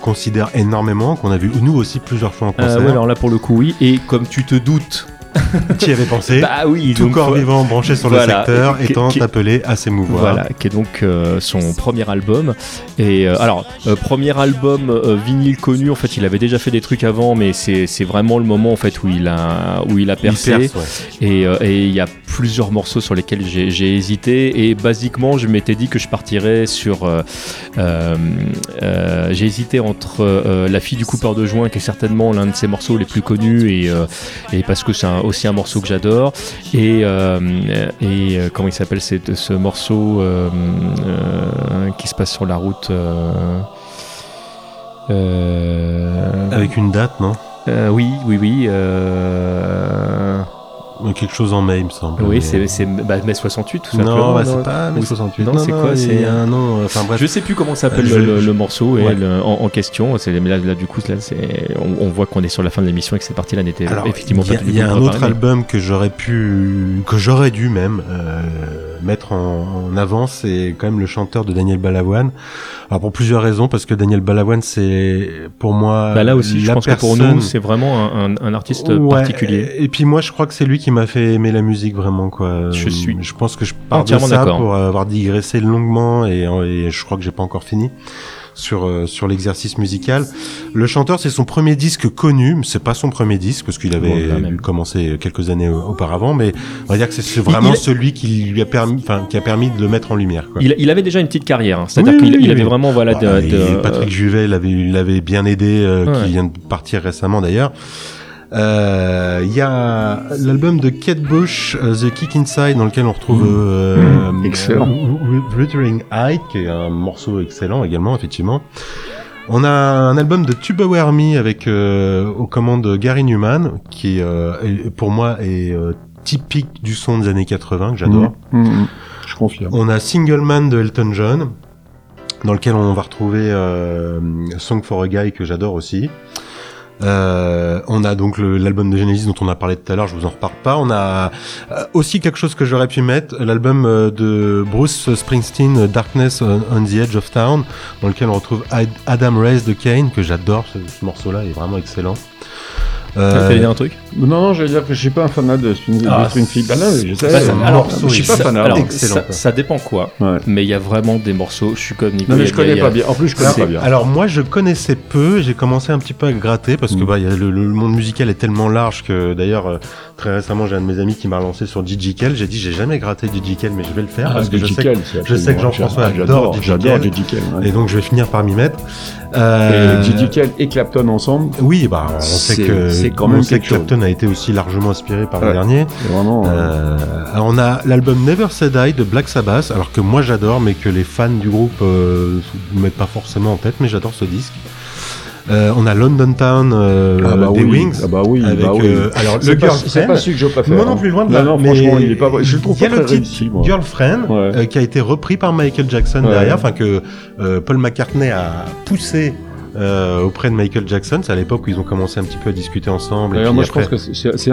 considère énormément, qu'on a vu nous aussi plusieurs fois en Euh, concert. ouais, alors là pour le coup oui. Et comme tu te doutes. Tu y avais pensé Bah oui, Tout donc, corps vivant branché sur Voilà. le secteur étant appelé à s'émouvoir. Voilà, qui est donc euh, son premier album. Et euh, alors, euh, premier album vinyle connu, en fait, il avait déjà fait des trucs avant, mais c'est vraiment le moment en fait où il a où il a Il percé. perce, ouais. Et et il y a plusieurs morceaux sur lesquels j'ai hésité. Et basiquement, je m'étais dit que je partirais sur. j'ai hésité entre La fille du coupeur de joint, qui est certainement l'un de ses morceaux les plus connus, et, et parce que c'est un- aussi un morceau que j'adore. Et, euh, et euh, comment il s'appelle c'est ce morceau euh, euh, qui se passe sur la route. euh, euh, Avec une date, non? Euh, oui, oui, oui. euh, Quelque chose en mai, il me semble. oui, Mais- c'est bah, mai 68 tout Non, simplement. bah, non c'est pas mai Ou- 68. Non, c'est quoi C'est un nom. euh, Enfin bref. Je sais plus comment s'appelle je- le, le morceau et Ouais. le- en, en question. Mais là, là, du coup, là, on, on voit qu'on est sur la fin de l'émission et que c'est parti là n'était effectivement il y a, pas il y a un autre mais- album que j'aurais pu, que j'aurais dû même euh, mettre en, en avant, c'est quand même le chanteur de Daniel Balavoine. Alors pour plusieurs raisons, parce que Daniel Balavoine, c'est pour moi Bah là aussi, je la pense que pour personne- nous, c'est vraiment un, un- artiste Ouais, particulier. Et puis moi, je crois que c'est lui qui m'a fait aimer la musique vraiment quoi. Je suis Je pense que je pars de ça pour avoir digressé longuement et, et je crois que j'ai pas encore fini. Sur euh, sur l'exercice musical. Le chanteur, c'est son premier disque connu, mais c'est pas son premier disque parce qu'il avait Bon, là, même. commencé quelques années euh, auparavant, mais on va dire que c'est- vraiment il- celui qui lui a permis, enfin, qui a permis de le mettre en lumière. Quoi. Il, il avait déjà une petite carrière, hein. c'est-à-dire Oui, qu'il oui, avait vraiment voilà de, Voilà, de- Patrick Juvet l'avait l'avait bien aidé, euh, Ouais. qui vient de partir récemment d'ailleurs. Euh, Il y a l'album de Kate Bush, euh, The Kick Inside, dans lequel on retrouve euh, Excellent. euh, Wuthering Height, qui est un morceau excellent également, effectivement. On a un album de Tuba Me avec euh, aux commandes Gary Newman, qui euh, est- pour moi est euh, typique du son des années 80 que j'adore. Mhm. Mhm. Je confirme. On a Single Man de Elton John, dans lequel on va retrouver euh, Song for a Guy que j'adore aussi. Euh, on a donc l'album de Genesis dont on a parlé tout à l'heure, je vous en reparle pas. On a euh, aussi quelque chose que j'aurais pu mettre, l'album euh, de Bruce Springsteen, Darkness on, the Edge of Town, dans lequel on retrouve Ad- Adam Race de Kane, que j'adore, ce morceau-là est vraiment excellent. Euh, T'allais dire un truc Non, non, j'allais dire que je suis pas un fanat de Ah, Springfield. Bah sais. Bah, ça- euh, alors, je suis pas fanat. alors, excellent, ça, ça dépend quoi, Ouais. mais il y a vraiment des morceaux. Je suis comme Nico. Non, mais je connais a- pas bien. En plus, je connais Alors, pas bien. alors moi je connaissais peu, j'ai commencé un petit peu à gratter parce que Mm. bah il y a le, le monde musical est tellement large que d'ailleurs euh, très récemment j'ai un de mes amis qui m'a relancé sur Digital, j'ai dit j'ai jamais gratté Digital mais je vais le faire Ah, parce que je sais, que- je sais que Jean-François Ah, adore ouais. et donc je vais finir par m'y mettre. Et Euh, Digital et Clapton ensemble, oui, bah on sait que c'est quand on même quelque que Clapton a été aussi largement inspiré par le dernier. vraiment. Euh, euh, on a l'album Never Say Die de Black Sabbath, alors que moi j'adore, mais que les fans du groupe euh, ne mettent pas forcément en tête, mais j'adore ce disque. Euh, on a London Town euh, ah bah des oui, Wings. ah bah oui, avec, bah oui. euh, alors, le pas- Girlfriend. C'est pas celui que je préfère. Moi non plus, loin de là. Non, non, mais franchement, il est pas. Je le trouve il y pas a le titre réussi. Girlfriend, Ouais. euh, qui a été repris par Michael Jackson Ouais. derrière, enfin que euh, Paul McCartney a poussé euh, auprès de Michael Jackson. C'est à l'époque où ils ont commencé un petit peu à discuter ensemble. et puis moi, je pense que c'est-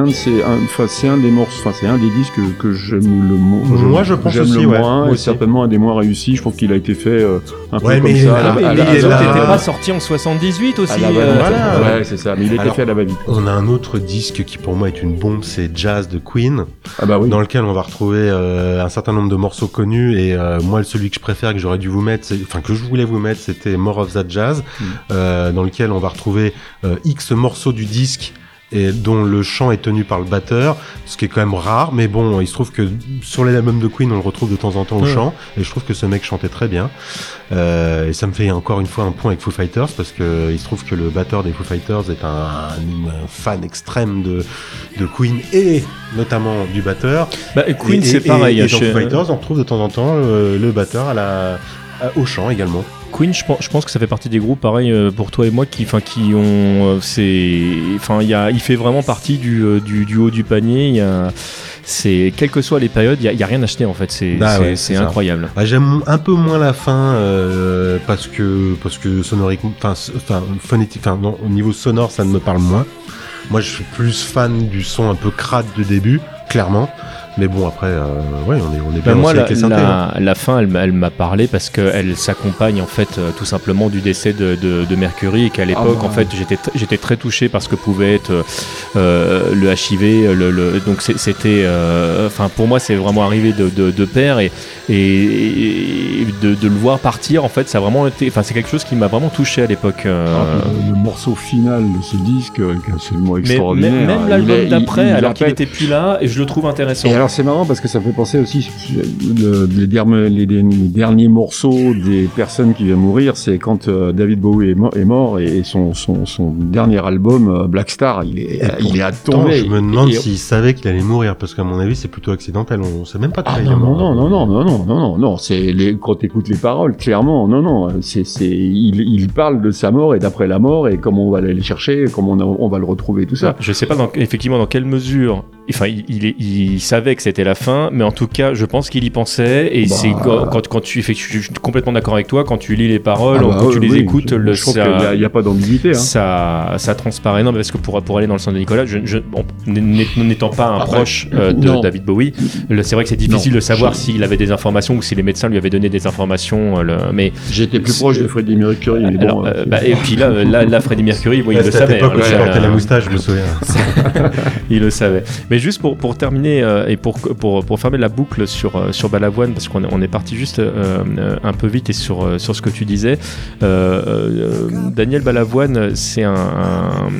un des morceaux, enfin, c'est un des disques que, que j'aime le moins. Moi, je pense aussi, le ouais, moins, moi aussi. certainement un des moins réussis. Je trouve qu'il a été fait euh, un peu Ouais, comme mais ça. mais Les autres là- n'étaient pas sortis en 78 aussi. la euh, voilà. Ouais, c'est ça. Mais il était Alors, fait à la va-vite. On a un autre disque qui pour moi est une bombe, c'est Jazz de Queen, Ah bah oui. dans lequel on va retrouver euh, un certain nombre de morceaux connus. Et euh, moi, celui que je préfère, que j'aurais dû vous mettre, enfin que je voulais vous mettre, c'était More of That Jazz, Mm. Euh, dans lequel on va retrouver euh, X morceaux du disque et dont le chant est tenu par le batteur, ce qui est quand même rare, mais bon, il se trouve que sur les albums de Queen, on le retrouve de temps en temps au Ouais. chant, et je trouve que ce mec chantait très bien. Euh, et ça me fait encore une fois un point avec Foo Fighters, parce que il se trouve que le batteur des Foo Fighters est un, un fan extrême de, de Queen et notamment du batteur. Bah, et Queen, Et- c'est et- pareil. Et, hein, dans chez- Foo Fighters, on retrouve de temps en temps euh, le batteur à la, à- au chant également. Queen, je pense, je pense que ça fait partie des groupes, pareil euh, pour toi et moi, qui, enfin, qui ont, euh, c'est, enfin, il il fait vraiment partie du, euh, du, du haut du panier. Y a, c'est, quelles que soient les périodes, il y a, a rien à acheter en fait. C'est, Bah ouais, ça. incroyable. Ah, J'aime un peu moins la fin euh, parce que parce que sonoriquement, enfin, s- enfin, phonétique, enfin, non, au niveau sonore, ça ne me parle moins. Moi, je suis plus fan du son un peu crade de début, clairement. Mais bon, après, euh, ouais, on est on est Ben bien moi, aussi la, avec les synthés. hein. la, fin, elle, m'a- elle m'a parlé parce qu'elle s'accompagne en fait euh, tout simplement du décès de, de, de Mercury et qu'à l'époque, bah. en fait, j'étais j'étais très touché par ce que pouvait être euh, euh, le HIV. Le, le- donc c'est- c'était, euh, enfin pour moi, c'est vraiment arrivé de, de, de pair et, et, et de, de le voir partir, en fait, ça a vraiment été, enfin c'est quelque chose qui m'a vraiment touché à l'époque. euh, Ah, le, le morceau final de ce disque euh, qui est absolument mais extraordinaire. même, même Il l'album d'après, il alors qu'il appelle- était plus là, et je le trouve intéressant. Et alors c'est marrant parce que ça me fait penser aussi le- les, derniers, les derniers- les derniers morceaux des personnes qui viennent mourir, c'est quand euh, David Bowie est mort, est mort et, et son, son, son dernier album euh, Black Star, il est, il est à tomber. je me demande Et- s'il savait qu'il allait mourir parce qu'à mon avis, c'est plutôt accidentel. On sait même pas Ah quoi il est non, non, mort. non, non, non, non, non, non, non, non, c'est quand t'écoutes les paroles, clairement, non, non, c'est, il, il parle de sa mort et d'après la mort et comment on va aller le chercher, comment on, a- on va le retrouver, tout ça. Je sais pas dans- effectivement dans quelle mesure. Enfin, il, il, est- il savait que c'était la fin, mais en tout cas, je pense qu'il y pensait. Et Bah. c'est quand, quand, quand tu fais, je suis complètement d'accord avec toi. Quand tu lis les paroles, Ah bah, quand tu oui, les oui, écoutes, je, le, je trouve ça, qu'il n'y a, il y a pas d'ambiguïté. Hein. ça, ça transparaît. Non, mais parce que pour, pour aller dans le sens de Nicolas, je, je, bon, n'é- n'étant pas un Après, proche euh, de non. David Bowie, c'est vrai que c'est difficile Non, de savoir s'il avait des informations ou si les médecins lui avaient donné des informations. euh, le- mais J'étais plus proche de Freddie Mercury, mais alors, bon. euh, euh, bah, et puis là, là, là, Freddie Mercury, bon, il le savait. l'époque hein, portais la euh, moustache, je me souviens. il le savait. Mais juste pour, pour terminer, euh, et pour, pour, pour fermer la boucle sur, euh, sur Balavoine, parce qu'on est- on est parti juste euh, euh, un peu vite et sur, sur ce que tu disais, Daniel Balavoine, c'est un,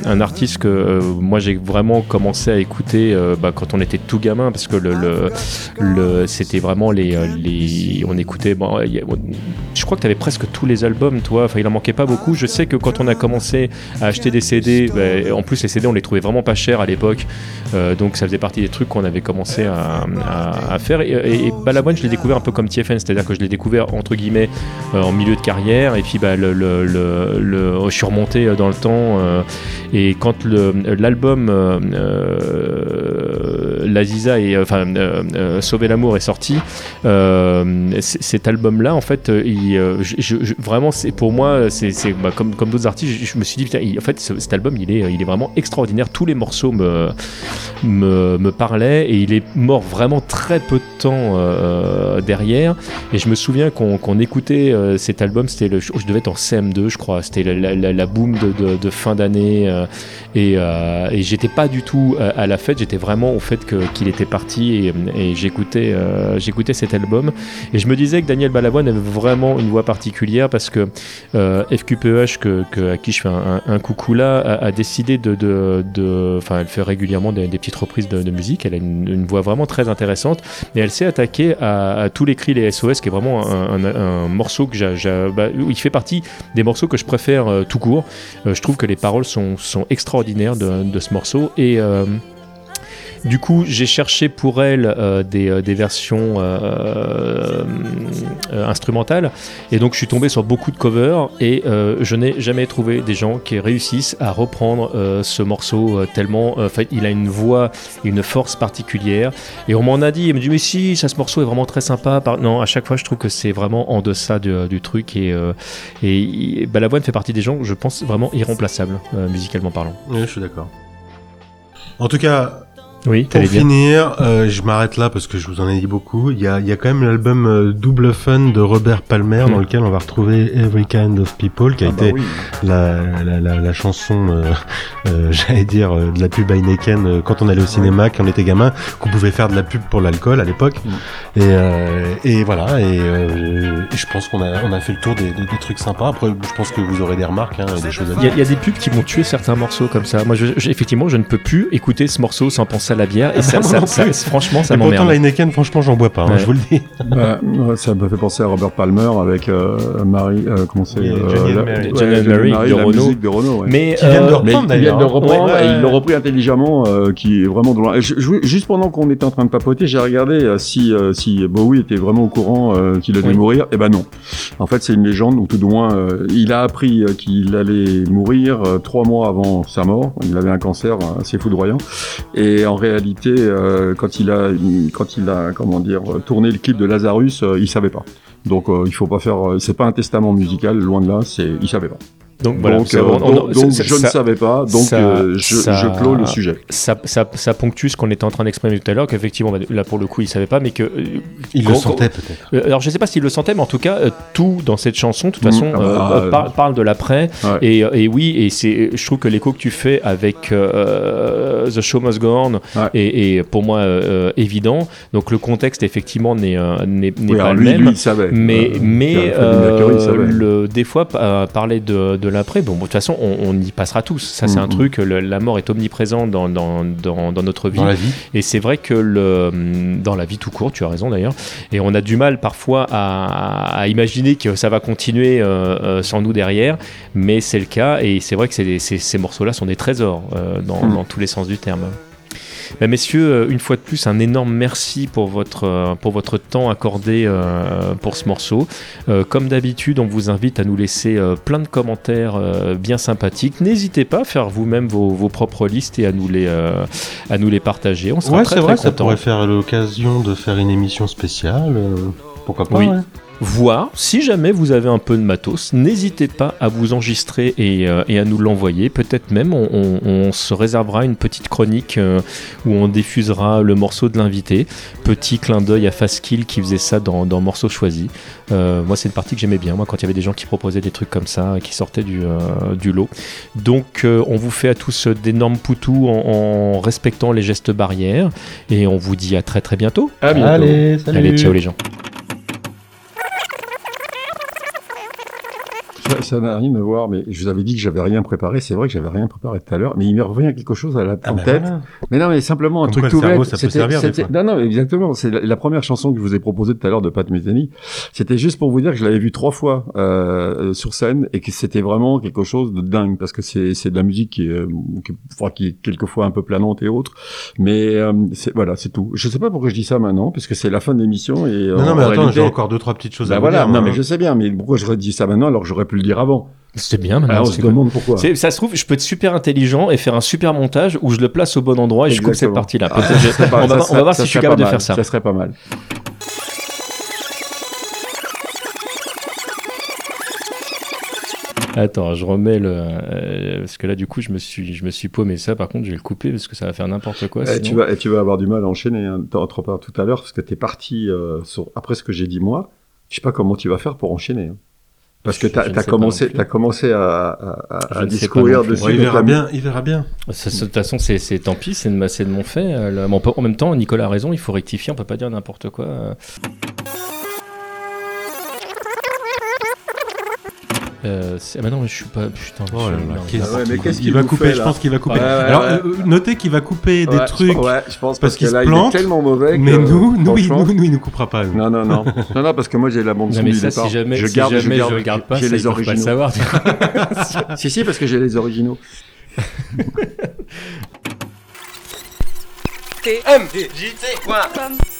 un, artiste que moi j'ai vraiment commencé à écouter bah, quand on était tout gamin, parce que le, le, c'était vraiment les, les. On écoutait. Bon, je crois que tu avais presque tous les albums, toi. Enfin, il en manquait pas beaucoup. Je sais que quand on a commencé à acheter des CD, bah, en plus les CD on les trouvait vraiment pas chers à l'époque, donc ça faisait partie des trucs qu'on avait commencé à- faire. Et, et, Balavoine, je l'ai découvert un peu comme TFN, c'est-à-dire que je l'ai découvert entre guillemets euh, en milieu de carrière, et puis bah, le, le- le- je suis remonté euh, dans le temps. euh, et quand l'album euh, L'Aziza et enfin Sauver l'amour est sorti, cet album-là, en fait, vraiment, pour moi, c'est bah, comme comme d'autres artistes, je, me suis dit, en fait, ce- cet album, il est, il est vraiment extraordinaire. Tous les morceaux me me, me parlaient et il est mort vraiment très peu de temps euh, derrière. Et je me souviens qu'on qu'on écoutait euh, cet album, c'était le, je devais être en CM2, je crois. C'était la, la, la- boom de, de- fin d'année euh, et, euh, et j'étais pas du tout euh, à la fête. J'étais vraiment au fait qu'il était parti et, j'écoutais euh, j'écoutais cet album. Et je me disais que Daniel Balavoine avait vraiment une voix particulière parce que euh, FQPEH, que, à qui je fais un, un- coucou là, a, décidé de. de- de- Enfin, elle fait régulièrement des, des petites reprises de, de musique. Elle a une, une voix vraiment très intéressante. Et elle s'est attaquée à, tous les cris, les SOS, qui est vraiment un, morceau que j'ai. bah, il fait partie des morceaux que je préfère euh, tout court. Euh, je trouve que les paroles sont, sont extraordinaires de, de ce morceau. Et. Du coup, j'ai cherché pour elle euh, des, euh, des versions euh, instrumentales. Et donc, je suis tombé sur beaucoup de covers et je n'ai jamais trouvé des gens qui réussissent à reprendre ce morceau tellement. il a une voix et une force particulière. Et on m'en a dit, il me dit, mais si, ça, ce morceau est vraiment très sympa. Non, à chaque fois, je trouve que c'est vraiment en deçà du, truc. Et, et il- Balavoine fait partie des gens, je pense, vraiment irremplaçables, musicalement parlant. Oui, je suis d'accord. En tout cas, Oui, pour finir, euh, je m'arrête là parce que je vous en ai dit beaucoup. Il y a, il y a quand même l'album euh, Double Fun de Robert Palmer Mm. dans lequel on va retrouver Every Kind of People qui a Ah bah été oui. la, la, la, la chanson, euh, euh, j'allais dire, euh, de la pub Heineken euh, quand on allait au cinéma, quand on était gamin, qu'on pouvait faire de la pub pour l'alcool à l'époque. Et, euh, et voilà, et, euh, et je pense qu'on a, on a fait le tour des, des, des trucs sympas. Après, je pense que vous aurez des remarques hein, et des choses à Il y, a- dire. il y a des pubs qui m'ont tué certains morceaux comme ça. Moi, je, je- effectivement, je ne peux plus écouter ce morceau sans penser à la bière. Et ça, Moi ça- ça- plus. franchement, ça Et pourtant, m'emmerde. la Heineken, franchement, j'en bois pas, hein, Ouais. je vous le dis. Bah, ça me fait penser à Robert Palmer avec euh, Marie, euh, comment c'est Et euh, Johnny and la- Mary. ouais, Johnny and Johnny Mary Mary, de la de Renault. ouais. Mais, Qui viennent de euh, reprendre, d'ailleurs, de hein. reprendre Ouais, et ils l'ont repris intelligemment, euh, qui est vraiment de loin. Et je- je- juste pendant qu'on était en train de papoter, j'ai regardé euh, si euh, si Bowie était vraiment au courant euh, qu'il allait Oui. mourir. Eh ben non. En fait, c'est une légende ou tout de moins, euh, il a appris euh, qu'il allait mourir euh, trois mois avant sa mort. Il avait un cancer assez foudroyant. Et en réalité, euh, quand il a comment dire tourné le clip de Lazarus, euh, il savait pas. Donc euh, il faut pas faire. euh, C'est pas un testament musical, loin de là. C'est il savait pas. Donc voilà, donc, euh, on- donc- ça- donc ça- je ne savais pas. Donc ça- euh, je, je clôt le sujet. Ça, ça, ça ponctue ce qu'on était en train d'exprimer tout à l'heure, qu'effectivement, bah, là pour le coup, il savait pas, mais que. euh, Il le sentait peut-être. Alors je sais pas s'il le sentait, mais en tout cas, euh, tout dans cette chanson, de toute Mm, façon, ah euh, par- parle de l'après. Ouais. Et, et oui, et c'est, je trouve que l'écho que tu fais avec euh, The Show Must Go On Ouais. est, est pour moi euh, évident. Donc le contexte effectivement n'est euh, n'est n'est Oui, pas le lui, même. lui, il savait. mais Euh, mais euh, il savait. le, des fois pa- parler de, de l'après, bon, de toute façon, on, on y passera tous. Ça, c'est un Mhm. truc. le- la mort est omniprésente dans, dans, dans, dans notre vie. Dans la vie. Et c'est vrai que le, dans la vie tout court, tu as raison d'ailleurs, et on a du mal parfois à, à imaginer que ça va continuer euh, euh, sans nous derrière, mais c'est le cas, et c'est vrai que des- ces, ces morceaux-là sont des trésors euh, dans, Mm. dans tous les sens du terme. Ben, messieurs, euh, une fois de plus, un énorme merci pour votre, euh, pour votre temps accordé euh, pour ce morceau. Euh, comme d'habitude, on vous invite à nous laisser euh, plein de commentaires bien sympathiques. N'hésitez pas à faire vous-même vos, vos propres listes et à nous les, à nous les partager. On sera Ouais, très très vrai, ça contents. pourrait faire l'occasion de faire une émission spéciale. pourquoi pas Oui. ouais. Voire, si jamais vous avez un peu de matos, n'hésitez pas à vous enregistrer et, euh, et à nous l'envoyer. Peut-être même on, on- on se réservera une petite chronique euh, où on diffusera le morceau de l'invité. Petit clin d'œil à Fastkill qui faisait ça dans, dans Morceaux Choisis. Euh, moi, c'est une partie que j'aimais bien, moi, quand il y avait des gens qui proposaient des trucs comme ça, qui sortaient du, euh, du lot. Donc, euh, on vous fait à tous d'énormes poutous en, en respectant les gestes barrières. Et on vous dit à très très bientôt. À bientôt. Allez, salut. Allez, ciao les gens. Ça- Ça n'a rien à voir, mais je vous avais dit que j'avais rien préparé. C'est vrai que j'avais rien préparé tout à l'heure, mais il m'est revenu quelque chose à la en bah tête. voilà. Mais non, mais simplement un Comme truc quoi, tout cerveau, bête. ça peut servir, des fois. Non, non, exactement. C'est la, la première chanson que je vous ai proposée tout à l'heure de Pat Metheny. C'était juste pour vous dire que je l'avais vue trois fois euh, sur scène et que c'était vraiment quelque chose de dingue parce que c'est c'est de la musique qui est, euh, qui, est quelquefois un peu planante et autres. Mais euh, c'est voilà, c'est tout. Je sais pas pourquoi je dis ça maintenant, parce que c'est la fin de l'émission et euh, Non, non, mais attends, j'ai encore deux, trois petites choses Bah à vous voilà, dire. non hein. mais je sais bien, mais pourquoi je redis ça maintenant alors que j'aurais pu le dire avant C'était bien maintenant. Alors, on c'est se demande pourquoi. C'est- Ça se trouve, je peux être super intelligent et faire un super montage où je le place au bon endroit et je coupe cette partie-là. Ah, on, va, voir- on serait- va voir ça si je suis capable de mal, faire ça. Ça serait pas mal. Attends, je remets le. euh, parce que là, du coup, je me suis, je me suis paumé ça. Par contre, je vais le couper parce que ça va faire n'importe quoi. Eh, sinon. tu, vas, et tu vas avoir du mal à enchaîner. Hein. T'en parles tout à l'heure parce que t'es parti euh, sur, après ce que j'ai dit moi. Je sais pas comment tu vas faire pour enchaîner. hein. Parce que ne as commencé, t'as commencé à, à, à, discourir dessus. Ouais, il verra bien, il verra bien. Ça, ça, de toute façon, c'est tant pis, c'est de, mon fait. euh, en même temps, Nicolas a raison, il faut rectifier, on peut pas dire n'importe quoi. Euh. C'est- ah bah non, mais je suis pas. Putain, Oh je suis- là là, qu'est-ce Ah ouais, mais qu'il- qu'est-ce qu'il va couper, fait, je pense qu'il va couper. Ouais, ouais, Alors, ouais. euh, notez qu'il va couper des je- trucs ouais, je pense parce parce, qu'il que se là, il plante, est tellement mauvais. mais que, nous, nous, il, nous, nous, il nous coupera pas. nous. Non, non, non. non, non, parce que moi, j'ai la bande son mais du départ. si jamais, je si garde, jamais je garde, je regarde pas, j'ai les peuvent pas le originaux. savoir. si, si, parce que j'ai les originaux. tmdjc.com